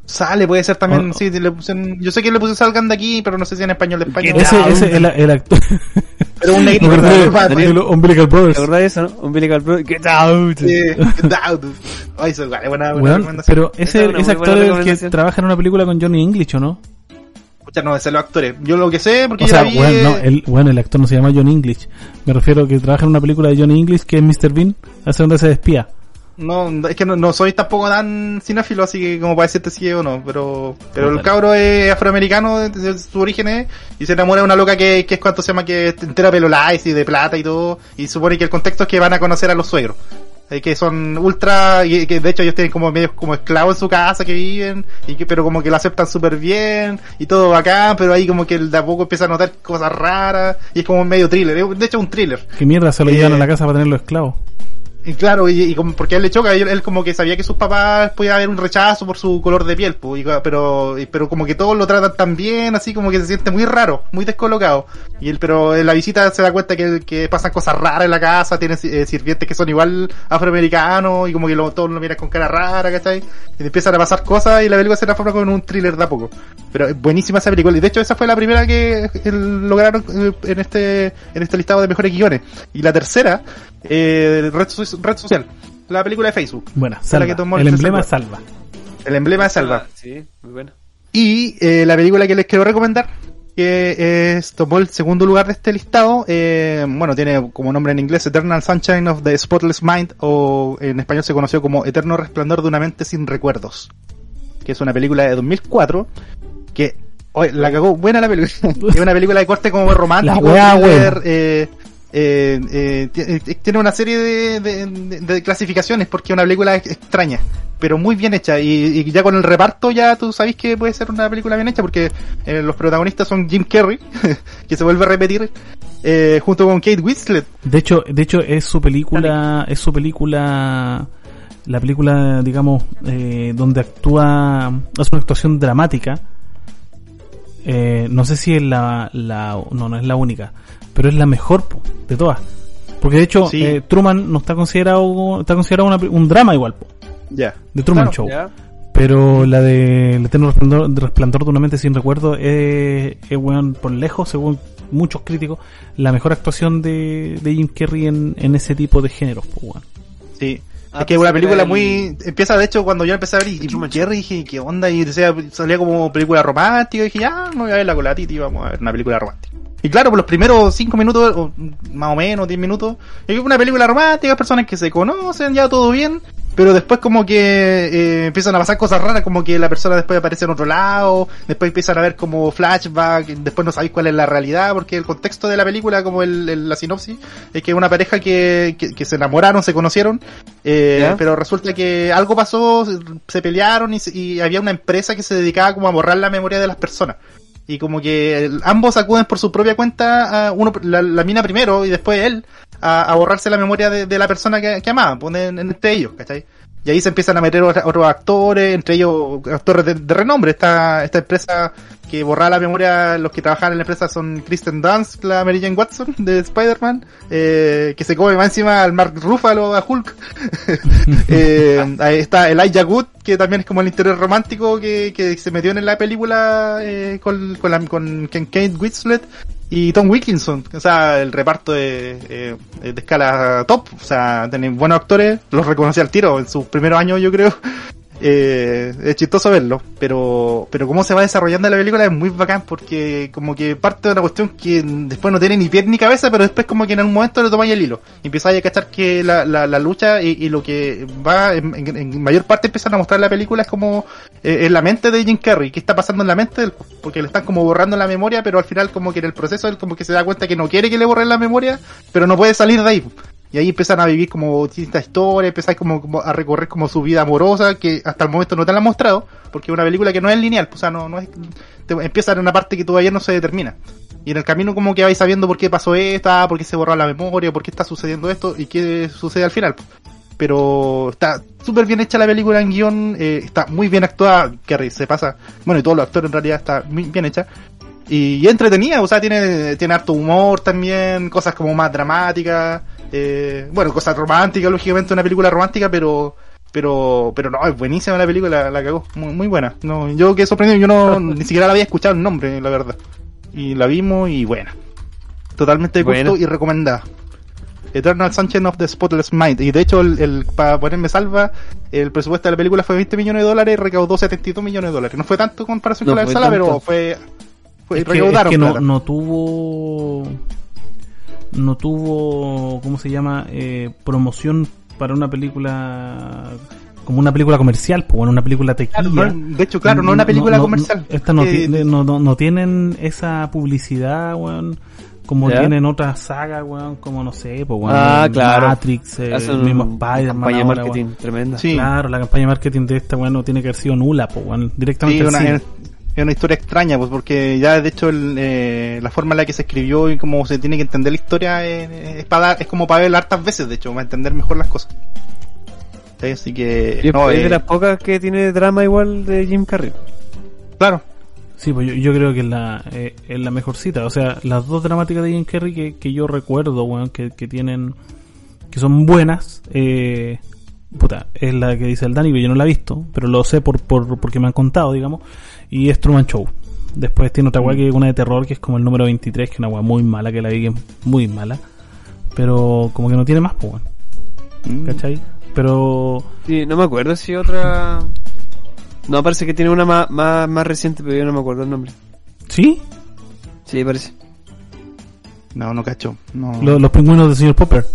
Sale, puede ser también, sí, le yo sé que le puse salgan de aquí, pero no sé si en español de España. Ese, ese, el, el actor. Pero un negrito. [LAUGHS] Umbilical Brothers. ¿Te acordás de eso, no? Umbilical Brothers. Get out. get out. Ay, eso es buena, buena Pero ese, ese actor es el que trabaja en una película con Johnny English, ¿o no? Escucha, no, ese es los actores. Yo lo que sé, porque o sea, bueno, no, el, bueno, el actor no se llama Johnny English. Me refiero a que trabaja en una película de Johnny English que es Mr. Bean, hace donde se despía. No, es que no, no, soy tampoco tan cinéfilo, así que como para decirte si o no, pero, pero el cabro es afroamericano, de, su origen es, y se enamora de una loca que, que es cuanto se llama que entera pelo y de plata y todo, y supone que el contexto es que van a conocer a los suegros. Eh, que son ultra, y que de hecho ellos tienen como medios como esclavos en su casa que viven, y que, pero como que lo aceptan súper bien, y todo acá, pero ahí como que de a poco empieza a notar cosas raras, y es como un medio thriller, de hecho un thriller. ¿Qué mierda se lo llevan a la casa para tener los esclavos? Y claro, y, como, porque él le choca, él, como que sabía que sus papás podía haber un rechazo por su color de piel, pues, pero, pero como que todos lo tratan tan bien, así como que se siente muy raro, muy descolocado. Y él, pero en la visita se da cuenta que, que pasan cosas raras en la casa, tiene eh, sirvientes que son igual afroamericanos, y como que lo, todos lo miran con cara rara, ¿cachai? Y empiezan a pasar cosas y la película se transforma como en un thriller de a poco. Pero buenísima esa película, y de hecho esa fue la primera que lograron eh, en este, en este listado de mejores guiones. Y la tercera, eh, red, red social, la película de Facebook. Buena, el emblema salva. El emblema salva. Ah, sí, muy bueno. Y eh, la película que les quiero recomendar, que es, tomó el segundo lugar de este listado, eh, bueno, tiene como nombre en inglés Eternal Sunshine of the Spotless Mind, o en español se conoció como Eterno Resplandor de una mente sin recuerdos, que es una película de 2004, que, oye, la cagó, buena la película, [LAUGHS] es una película de corte como romántico, eh, eh, eh, eh, tiene una serie de, clasificaciones porque es una película extraña, pero muy bien hecha. Y, ya con el reparto ya tú sabes que puede ser una película bien hecha porque los protagonistas son Jim Carrey, [LAUGHS] que se vuelve a repetir, junto con Kate Winslet. De hecho, de hecho es su película, es su película, la película, digamos, donde actúa, es una actuación dramática. no sé si es la, la, no, no es la única pero es la mejor de todas. Porque de hecho, eh, Truman no está considerado, está considerado un drama igual, Ya. De Truman Show. Pero la de El Eterno Resplandor, resplandor, de una mente sin recuerdo es, es por lejos, según muchos críticos, la mejor actuación de, de Jim Carrey en, en ese tipo de géneros, pues, Sí. Ah, es que una película muy... Empieza, de hecho, cuando yo empecé a ver y Jim Carrey, dije, ¿qué onda? Y decía, salía como película romántica, y dije, ya, no voy a ver la con la Titi, vamos a ver una película romántica. Y claro, por los primeros cinco minutos, o más o menos diez minutos, es una película romántica, personas que se conocen, ya todo bien, pero después como que eh, empiezan a pasar cosas raras, como que la persona después aparece en otro lado, después empiezan a ver como flashback, después no sabéis cuál es la realidad, porque el contexto de la película, como el, la sinopsis, es que una pareja que, que, se enamoraron, se conocieron, eh, pero resulta que algo pasó, se pelearon y, y había una empresa que se dedicaba como a borrar la memoria de las personas y como que ambos acuden por su propia cuenta, a uno la, mina primero y después él, a, borrarse la memoria de, la persona que, que amaba, ponen entre ellos, ¿cachai? Y ahí se empiezan a meter otros actores, entre ellos actores de, renombre. Esta, esta empresa que borra la memoria, los que trabajan en la empresa son Kristen Dunst, la Mary Jane Watson de Spider-Man, eh, que se come más encima al Mark Ruffalo, a Hulk. [LAUGHS] eh, ahí está Elijah Wood, que también es como el interior romántico que, que se metió en la película eh, con, con, con Kate Winslet y Tom Wilkinson, o sea, el reparto de, eh, de escala top, o sea, tienen buenos actores, los reconocí al tiro en sus primeros años, yo creo. Eh, es chistoso verlo, pero pero cómo se va desarrollando la película es muy bacán porque como que parte de una cuestión que después no tiene ni pie ni cabeza, pero después como que en algún momento le tomáis el hilo. Empezáis a cachar que la, la, la lucha y, lo que va en, mayor parte empiezan a mostrar la película es como eh, en la mente de Jim Carrey, qué está pasando en la mente, porque le están como borrando la memoria, pero al final como que en el proceso él como que se da cuenta que no quiere que le borren la memoria, pero no puede salir de ahí. Y ahí empiezan a vivir como distintas historias, empiezan como, a recorrer como su vida amorosa, que hasta el momento no te la han mostrado, porque es una película que no es lineal, o sea, no, no es, te, empieza en una parte que todavía no se determina. Y en el camino como que vais sabiendo por qué pasó esta, por qué se borró la memoria, por qué está sucediendo esto y qué sucede al final. Pero está súper bien hecha la película en guion, eh, está muy bien actuada, que se pasa, bueno, y todos los actores en realidad está muy bien hecha. Y, entretenida, o sea, tiene, tiene harto humor también, cosas como más dramáticas eh, bueno, cosas románticas, lógicamente una película romántica, pero pero pero no, es buenísima la película, la, cagó, muy, muy, buena. No, yo quedé sorprendido, yo no [LAUGHS] ni siquiera la había escuchado el nombre, la verdad. Y la vimos y buena. Totalmente de gusto y recomendada. Eternal Sunshine of the Spotless Mind. Y de hecho, el, para ponerme salva, el presupuesto de la película fue 20 millones de dólares y recaudó 72 millones de dólares. No fue tanto en comparación con la de sala, pero fue, fue recaudaron. que no, no tuvo no tuvo, ¿cómo se llama? Eh, promoción para una película como una película comercial, pues bueno, una película tequila. de hecho, claro, no, una película comercial. Esta eh, no, no, no, tienen esa publicidad, weón, como tienen otras sagas, weón, como no sé, pues bueno, ah, claro. Matrix, eh, el mismo Spider-Man. Campaña de marketing tremenda. Sí. Claro, la campaña de marketing de esta, weón, no tiene que haber sido nula, pues directamente es una historia extraña, pues porque ya de hecho eh, la forma en la que se escribió y cómo se tiene que entender la historia es, para es como para ver hartas veces, de hecho, para entender mejor las cosas. Así que... es de eh, las pocas que tiene drama igual de Jim Carrey. Claro. Sí, pues yo, creo que es la, eh, es la mejor cita. O sea, las dos dramáticas de Jim Carrey que, que yo recuerdo, bueno, que, que tienen... que son buenas, eh, puta, es la que dice el Dani, que yo no la he visto, pero lo sé por, por porque me han contado, digamos, y es Truman Show. Después tiene otra weá que es una de terror, que es como el número 23, que es una weá muy mala, que la vi muy mala, pero como que no tiene más, pues, mm. ¿cachai? Pero... Sí, no me acuerdo si otra... No, parece que tiene una más, más, más reciente, pero yo no me acuerdo el nombre. ¿Sí? Sí, parece. No, no cacho. No. Los, los pingüinos del señor Popper.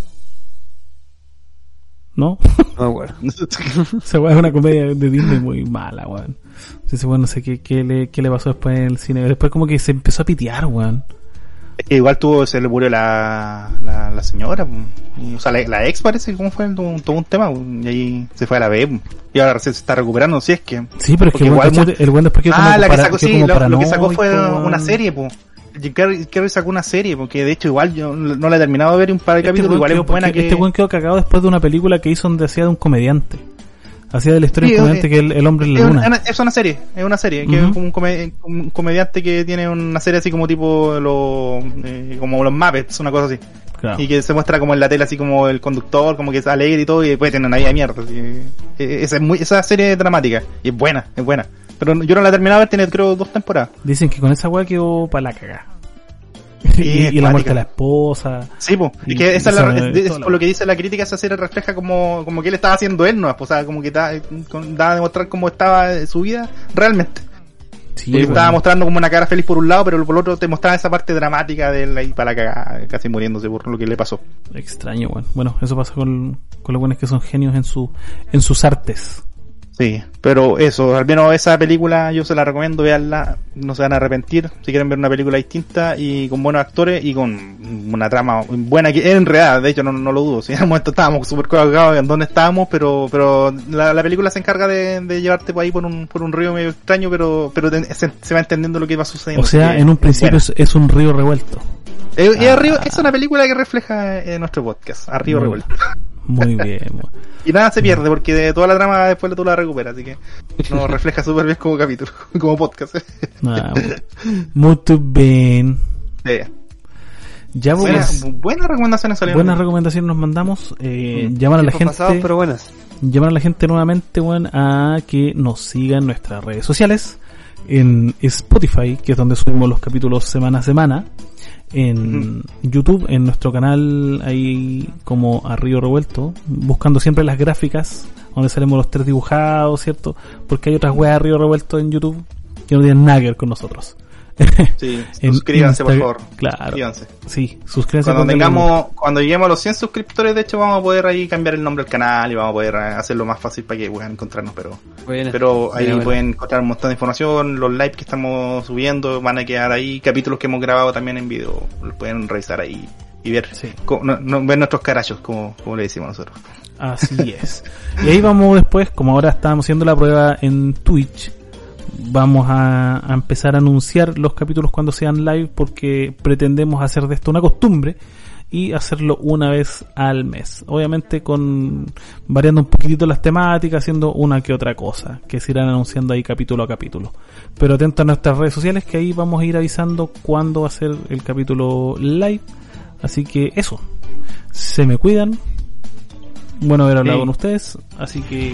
¿No? No, bueno. [LAUGHS] Esa weá es una comedia de Disney muy mala, weón. Entonces, bueno, no sé qué, qué, le, qué le pasó después en el cine. Después como que se empezó a pitear, weón. igual tuvo, se le murió la, la, la señora, o sea, la, ex parece, ¿cómo fue? Todo, todo, un tema, y ahí se fue a la B, y ahora se está recuperando, si es que... Sí, pero es que igual, el buen después que Ah, la que sacó, sí, lo, lo, que sacó fue una serie, pues. Jim Carrey, sacó una serie, porque de hecho igual yo no la he terminado de ver un par de este capítulos, igual es buena que... Este buen quedó cagado después de una película que hizo donde hacía de un comediante. Hacía de la historia un comediante que el, el hombre en la es luna. Una, es una serie, es una serie, que es como un, comediante que tiene una serie así como tipo los, eh, como los Muppets, una cosa así. Y que se muestra como en la tele así como el conductor, como que es alegre y todo, y después tiene una vida de mierda. E, esa, es muy, esa serie es dramática, y es buena, es buena. Pero yo no la he terminado de ver, tiene creo dos temporadas. Dicen que con esa weá quedó para la cagada. [LAUGHS] y, la muerte de la esposa. Sí, pues. Y que esa es, la, es, por lo que dice la crítica, esa serie refleja como, como que él estaba haciendo él, ¿no? O sea, como que da, da a demostrar cómo estaba su vida realmente. Sí, estaba mostrando como una cara feliz por un lado, pero por el otro te mostraba esa parte dramática de él ahí para cagar, casi muriéndose por lo que le pasó. Extraño, bueno. Bueno, eso pasa con, con los buenos que son genios en su en sus artes. Sí, pero eso, al menos esa película yo se la recomiendo, veanla, no se van a arrepentir si quieren ver una película distinta y con buenos actores y con una trama buena que en realidad, de hecho no, no lo dudo, si en el momento estábamos súper cagados en dónde estábamos, pero pero la, la película se encarga de, de, llevarte por ahí por un, por un río medio extraño, pero pero se, va entendiendo lo que va sucediendo. O sea, en un principio es, un río revuelto. Es, ah. es una película que refleja en nuestro podcast, a río revuelto. Muy bien. [LAUGHS] y nada se pierde porque de toda la trama después tú la recuperas, así que nos [LAUGHS] refleja súper bien como capítulo, [LAUGHS] como podcast. Ah, muy bien. Ya buenas, buenas recomendaciones Buenas recomendaciones nos mandamos. Eh, mm. Llaman a la gente. pero buenas. Llaman a la gente nuevamente, bueno, a que nos sigan en nuestras redes sociales. En Spotify, que es donde subimos los capítulos semana a semana en YouTube, en nuestro canal ahí como a Río Revuelto, buscando siempre las gráficas donde salimos los tres dibujados, ¿cierto? Porque hay otras weas arriba revueltos en YouTube que no tienen nada que ver con nosotros. [LAUGHS] Sí, suscríbanse por favor. Claro. Suscríbanse. Sí, suscríbanse. Cuando tengamos, cuando lleguemos a los 100 suscriptores, de hecho vamos a poder ahí cambiar el nombre del canal y vamos a poder hacerlo más fácil para que puedan encontrarnos, pero, pero ahí pueden encontrar un montón de información, los lives que estamos subiendo van a quedar ahí, capítulos que hemos grabado también en video, los pueden revisar ahí y ver, ver nuestros carachos, como, como le decimos nosotros. Así es. y ahí vamos después, como ahora estamos haciendo la prueba en Twitch, vamos a, empezar a anunciar los capítulos cuando sean live porque pretendemos hacer de esto una costumbre y hacerlo una vez al mes. Obviamente con variando un poquitito las temáticas, haciendo una que otra cosa, que se irán anunciando ahí capítulo a capítulo. Pero atento a nuestras redes sociales que ahí vamos a ir avisando cuándo va a ser el capítulo live. Así que eso. Se me cuidan. Bueno haber hablado con ustedes. Así que